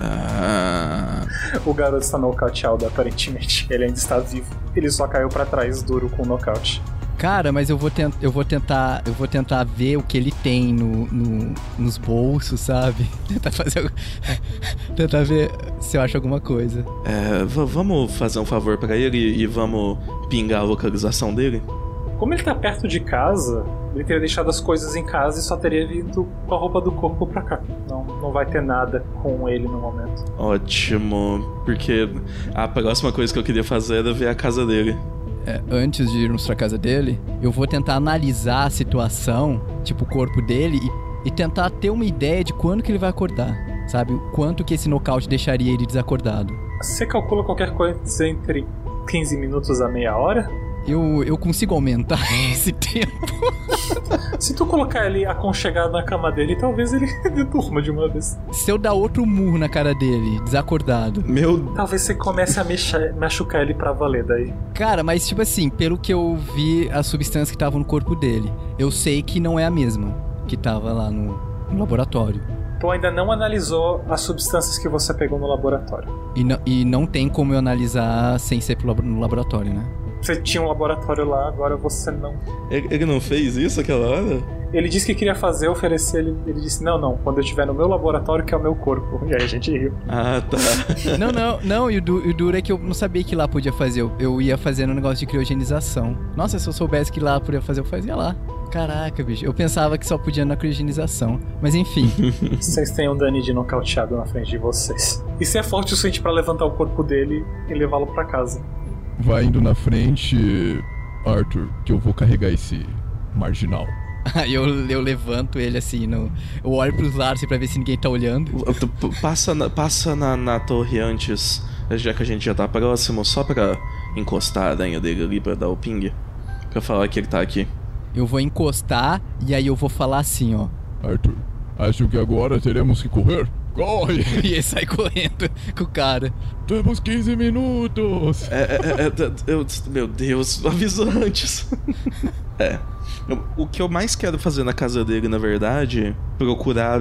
Ah. O garoto está nocauteado, aparentemente. Ele ainda está vivo. Ele só caiu pra trás duro com o nocaute. Cara, mas eu vou, tent, eu vou tentar. Eu vou tentar ver o que ele tem no, no- nos bolsos, sabe? Tentar fazer. tentar ver se eu acho alguma coisa. É, vamos fazer um favor pra ele e vamos pingar a localização dele? Como ele tá perto de casa, ele teria deixado as coisas em casa e só teria vindo com a roupa do corpo pra cá. Não, não vai ter nada com ele no momento. Ótimo, porque a próxima coisa que eu queria fazer era ver a casa dele. É, antes de irmos pra casa dele, eu vou tentar analisar a situação, tipo o corpo dele, e, e tentar ter uma ideia de quando que ele vai acordar. Sabe? O quanto que esse nocaute deixaria ele desacordado. Você calcula qualquer coisa entre 15 minutos a meia hora? Eu, eu consigo aumentar esse tempo. Se tu colocar ele aconchegado na cama dele, talvez ele durma de uma vez. Se eu dar outro murro na cara dele, desacordado. Meu. Talvez você comece a mexer, machucar ele pra valer daí. Cara, mas tipo assim, pelo que eu vi, as substâncias que estavam no corpo dele, eu sei que não é a mesma que tava lá no, no laboratório. Tu ainda não analisou as substâncias que você pegou no laboratório. E, não- e não tem como eu analisar sem ser pro no laboratório, né? Você tinha um laboratório lá, agora você não. Ele, não fez isso aquela hora? Ele disse que queria fazer, oferecer, ele, ele disse: Não, não, quando eu estiver no meu laboratório, que é o meu corpo. E aí a gente riu. Ah, tá. Não, não, não, e o, du- e o duro é que eu não sabia que lá podia fazer. Eu, eu ia fazendo um negócio de criogenização. Nossa, se eu soubesse que lá podia fazer, eu fazia lá. Caraca, bicho. Eu pensava que só podia na criogenização. Mas enfim. Vocês têm um Dani de nocauteado na frente de vocês. E você é forte o suficiente pra levantar o corpo dele e levá-lo pra casa. Vai indo na frente, Arthur, que eu vou carregar esse marginal. Aí eu, eu levanto ele assim, no, eu olho pros lados assim, pra ver se ninguém tá olhando. Passa na, passa na, na torre antes já que a gente já tá próximo, só pra encostar a aranha dele ali pra dar o ping. Pra falar que ele tá aqui. Eu vou encostar e aí eu vou falar assim, ó. Arthur, acho que agora teremos que correr. Corre! E ele sai correndo com o cara. Temos 15 minutos! É, é, é, eu, meu Deus, avisou antes. é. O que eu mais quero fazer na casa dele, na verdade, procurar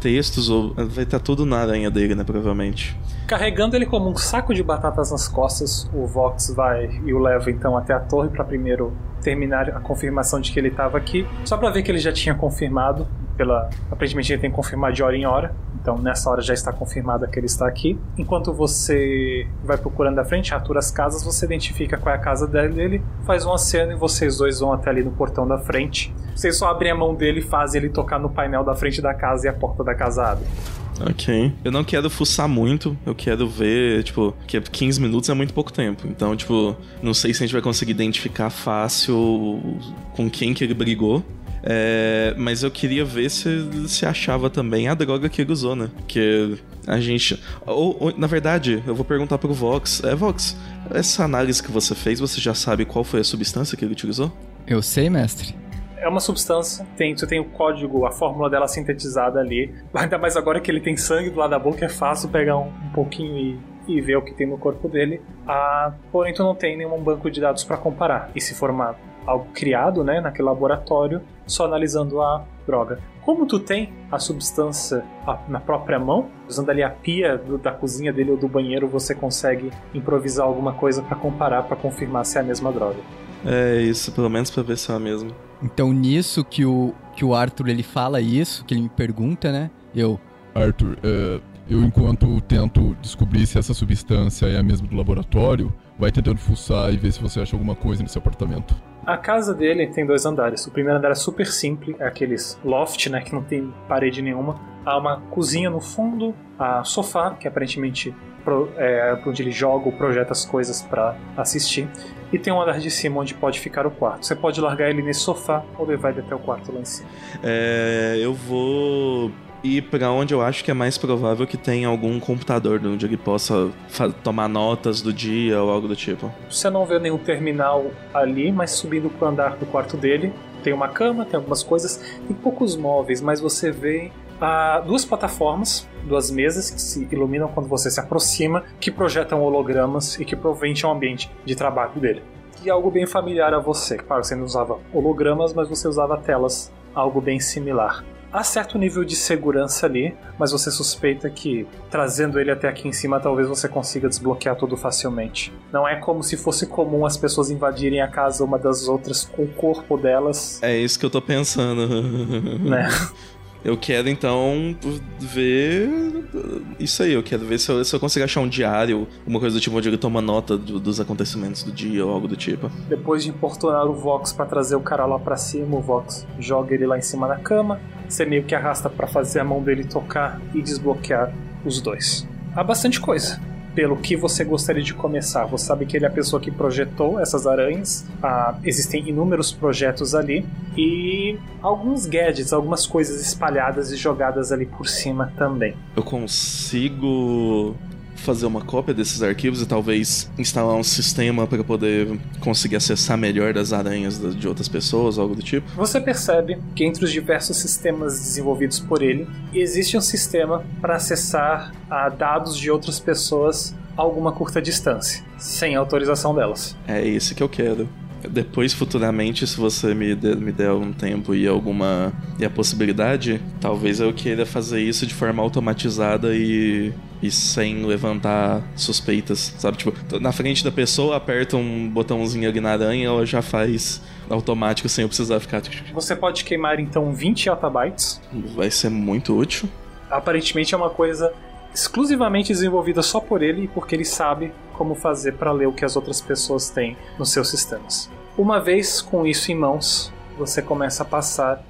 textos ou. Vai estar tudo na aranha dele, né? Provavelmente. Carregando ele como um saco de batatas nas costas, o Vox vai e o leva então até a torre para primeiro terminar a confirmação de que ele estava aqui, só para ver que ele já tinha confirmado. Pela, aparentemente ele tem que confirmar de hora em hora, então nessa hora já está confirmado que ele está aqui. Enquanto você vai procurando à frente, atura as casas, você identifica qual é a casa dele, faz um aceno e vocês dois vão até ali no portão da frente. Vocês só abrem a mão dele e fazem ele tocar no painel da frente da casa e a porta da casa abre. Ok. Eu não quero fuçar muito, eu quero ver, tipo, que 15 minutos é muito pouco tempo. Então, tipo, não sei se a gente vai conseguir identificar fácil com quem que ele brigou. É, mas eu queria ver se se achava também a droga que ele usou, né? Que a gente. Ou, ou, na verdade, eu vou perguntar pro Vox. É, Vox, essa análise que você fez, você já sabe qual foi a substância que ele utilizou? Eu sei, mestre. É uma substância, tem, você tem o código, a fórmula dela sintetizada ali. Ainda mais agora que ele tem sangue do lado da boca, é fácil pegar um, um pouquinho e, e ver o que tem no corpo dele. Ah, porém, tu não tem nenhum banco de dados para comparar. E se for uma, algo criado né, naquele laboratório, só analisando a droga. Como tu tem a substância na própria mão, usando ali a pia do- da cozinha dele ou do banheiro, você consegue improvisar alguma coisa para comparar, para confirmar se é a mesma droga. É isso, pelo menos pra ver se é a mesma. Então nisso que o, que o Arthur ele fala isso, que ele me pergunta, né? Eu, Arthur, é, eu enquanto tento descobrir se essa substância é a mesma do laboratório, vai tentando fuçar e ver se você acha alguma coisa nesse apartamento. A casa dele tem dois andares. O primeiro andar é super simples, é aqueles loft, né, que não tem parede nenhuma. Há uma cozinha no fundo, há sofá, que aparentemente pro- é onde ele joga ou projeta as coisas pra assistir. E tem um andar de cima onde pode ficar o quarto. Você pode largar ele nesse sofá ou levar ele até o quarto lá em cima. É, eu vou ir pra onde eu acho que é mais provável que tenha algum computador onde ele possa tomar notas do dia ou algo do tipo. Você não vê nenhum terminal ali, mas subindo pro andar do quarto dele, tem uma cama, tem algumas coisas, tem poucos móveis, mas você vê ah, duas plataformas, duas mesas que se iluminam quando você se aproxima, que projetam hologramas e que provavelmente é um ambiente de trabalho dele. E algo bem familiar a você. Claro, você não usava hologramas, mas você usava telas, algo bem similar. Há certo nível de segurança ali, mas você suspeita que trazendo ele até aqui em cima talvez você consiga desbloquear tudo facilmente. Não é como se fosse comum as pessoas invadirem a casa uma das outras com o corpo delas, É isso que eu tô pensando. né? Eu quero então ver isso aí. Eu quero ver se eu, se eu consigo achar um diário, uma coisa do tipo onde ele toma nota do- dos acontecimentos do dia ou algo do tipo. Depois de importunar o Vox pra trazer o cara lá pra cima, o Vox joga ele lá em cima da cama. Você meio que arrasta pra fazer a mão dele tocar e desbloquear os dois. Há bastante coisa. Pelo que você gostaria de começar? Você sabe que ele é a pessoa que projetou essas aranhas. Ah, existem inúmeros projetos ali. E alguns gadgets, algumas coisas espalhadas e jogadas ali por cima também. Eu consigo fazer uma cópia desses arquivos e talvez instalar um sistema para poder conseguir acessar melhor das aranhas de outras pessoas, algo do tipo. Você percebe que entre os diversos sistemas desenvolvidos por ele, existe um sistema para acessar a dados de outras pessoas a alguma curta distância, sem autorização delas. É esse que eu quero. Depois, futuramente, se você me der, me der algum tempo e alguma. e a possibilidade, talvez eu queira fazer isso de forma automatizada e. e sem levantar suspeitas, sabe? Tipo, na frente da pessoa, aperta um botãozinho ali na aranha, ela já faz automático sem eu precisar ficar. Você pode queimar então 20 yottabytes. Vai ser muito útil. Aparentemente é uma coisa exclusivamente desenvolvida só por ele e porque ele sabe como fazer para ler o que as outras pessoas têm nos seus sistemas. Uma vez com isso em mãos, você começa a passar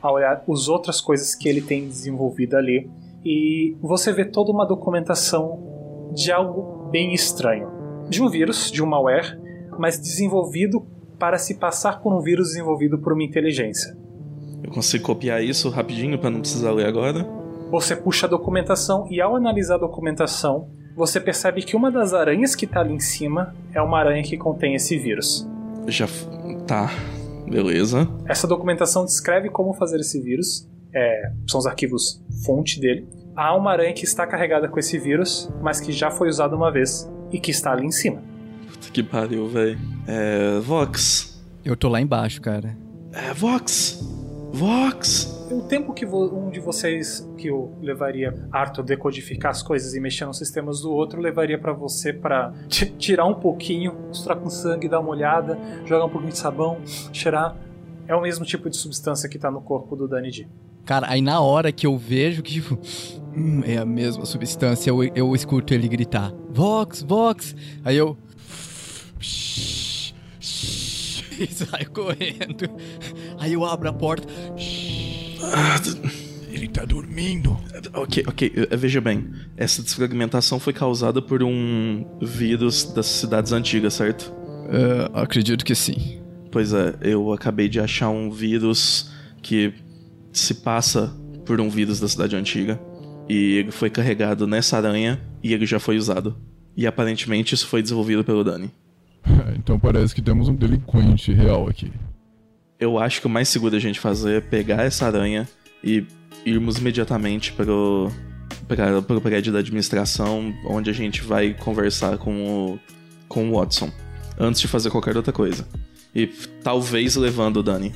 a olhar as outras coisas que ele tem desenvolvido ali e você vê toda uma documentação de algo bem estranho. De um vírus, de um malware, mas desenvolvido para se passar por um vírus desenvolvido por uma inteligência. Eu consigo copiar isso rapidinho para não precisar ler agora. Você puxa a documentação e ao analisar a documentação, você percebe que uma das aranhas que tá ali em cima é uma aranha que contém esse vírus. Já. Tá. Beleza. Essa documentação descreve como fazer esse vírus, é, são os arquivos fonte dele. Há uma aranha que está carregada com esse vírus, mas que já foi usada uma vez e que está ali em cima. Puta que pariu, velho. É. Vox. Eu tô lá embaixo, cara. É, Vox. Vox. O tempo que um de vocês que eu levaria Arthur decodificar as coisas e mexer nos sistemas do outro levaria pra você ti- tirar um pouquinho, misturar com sangue, dar uma olhada, jogar um pouquinho de sabão, cheirar. É o mesmo tipo de substância que tá no corpo do Danny D. Cara, aí na hora que eu vejo que, tipo, hum, é a mesma substância, eu, eu escuto ele gritar: Vox, Vox! Aí eu. E saio correndo. Aí eu abro a porta. Ele tá dormindo. Ok, ok, veja bem. Essa desfragmentação foi causada por um vírus das cidades antigas, certo? "Ah, acredito que sim. Pois é, eu acabei de achar um vírus que se passa por um vírus da cidade antiga. E ele foi carregado nessa aranha e ele já foi usado. E aparentemente isso foi desenvolvido pelo Dani. Então parece que temos um delinquente real aqui. Eu acho que o mais seguro a gente fazer é pegar essa aranha e irmos imediatamente pro, pra, pro prédio da administração, onde a gente vai conversar com o, com o Watson, antes de fazer qualquer outra coisa. E talvez levando o Dani.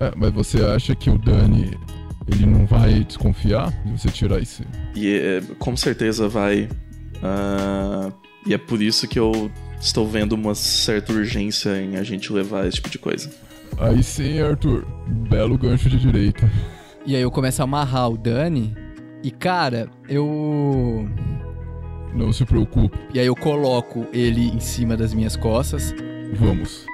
É, mas você acha que o Dani ele não vai desconfiar de você tirar esse. E é, com certeza vai. ah, e é por isso que eu estou vendo uma certa urgência em a gente levar esse tipo de coisa. Aí sim, Arthur. Belo gancho de direita. E aí eu começo a amarrar o Dani. E cara, eu. Não se preocupe, E aí eu coloco ele em cima das minhas costas. vamos.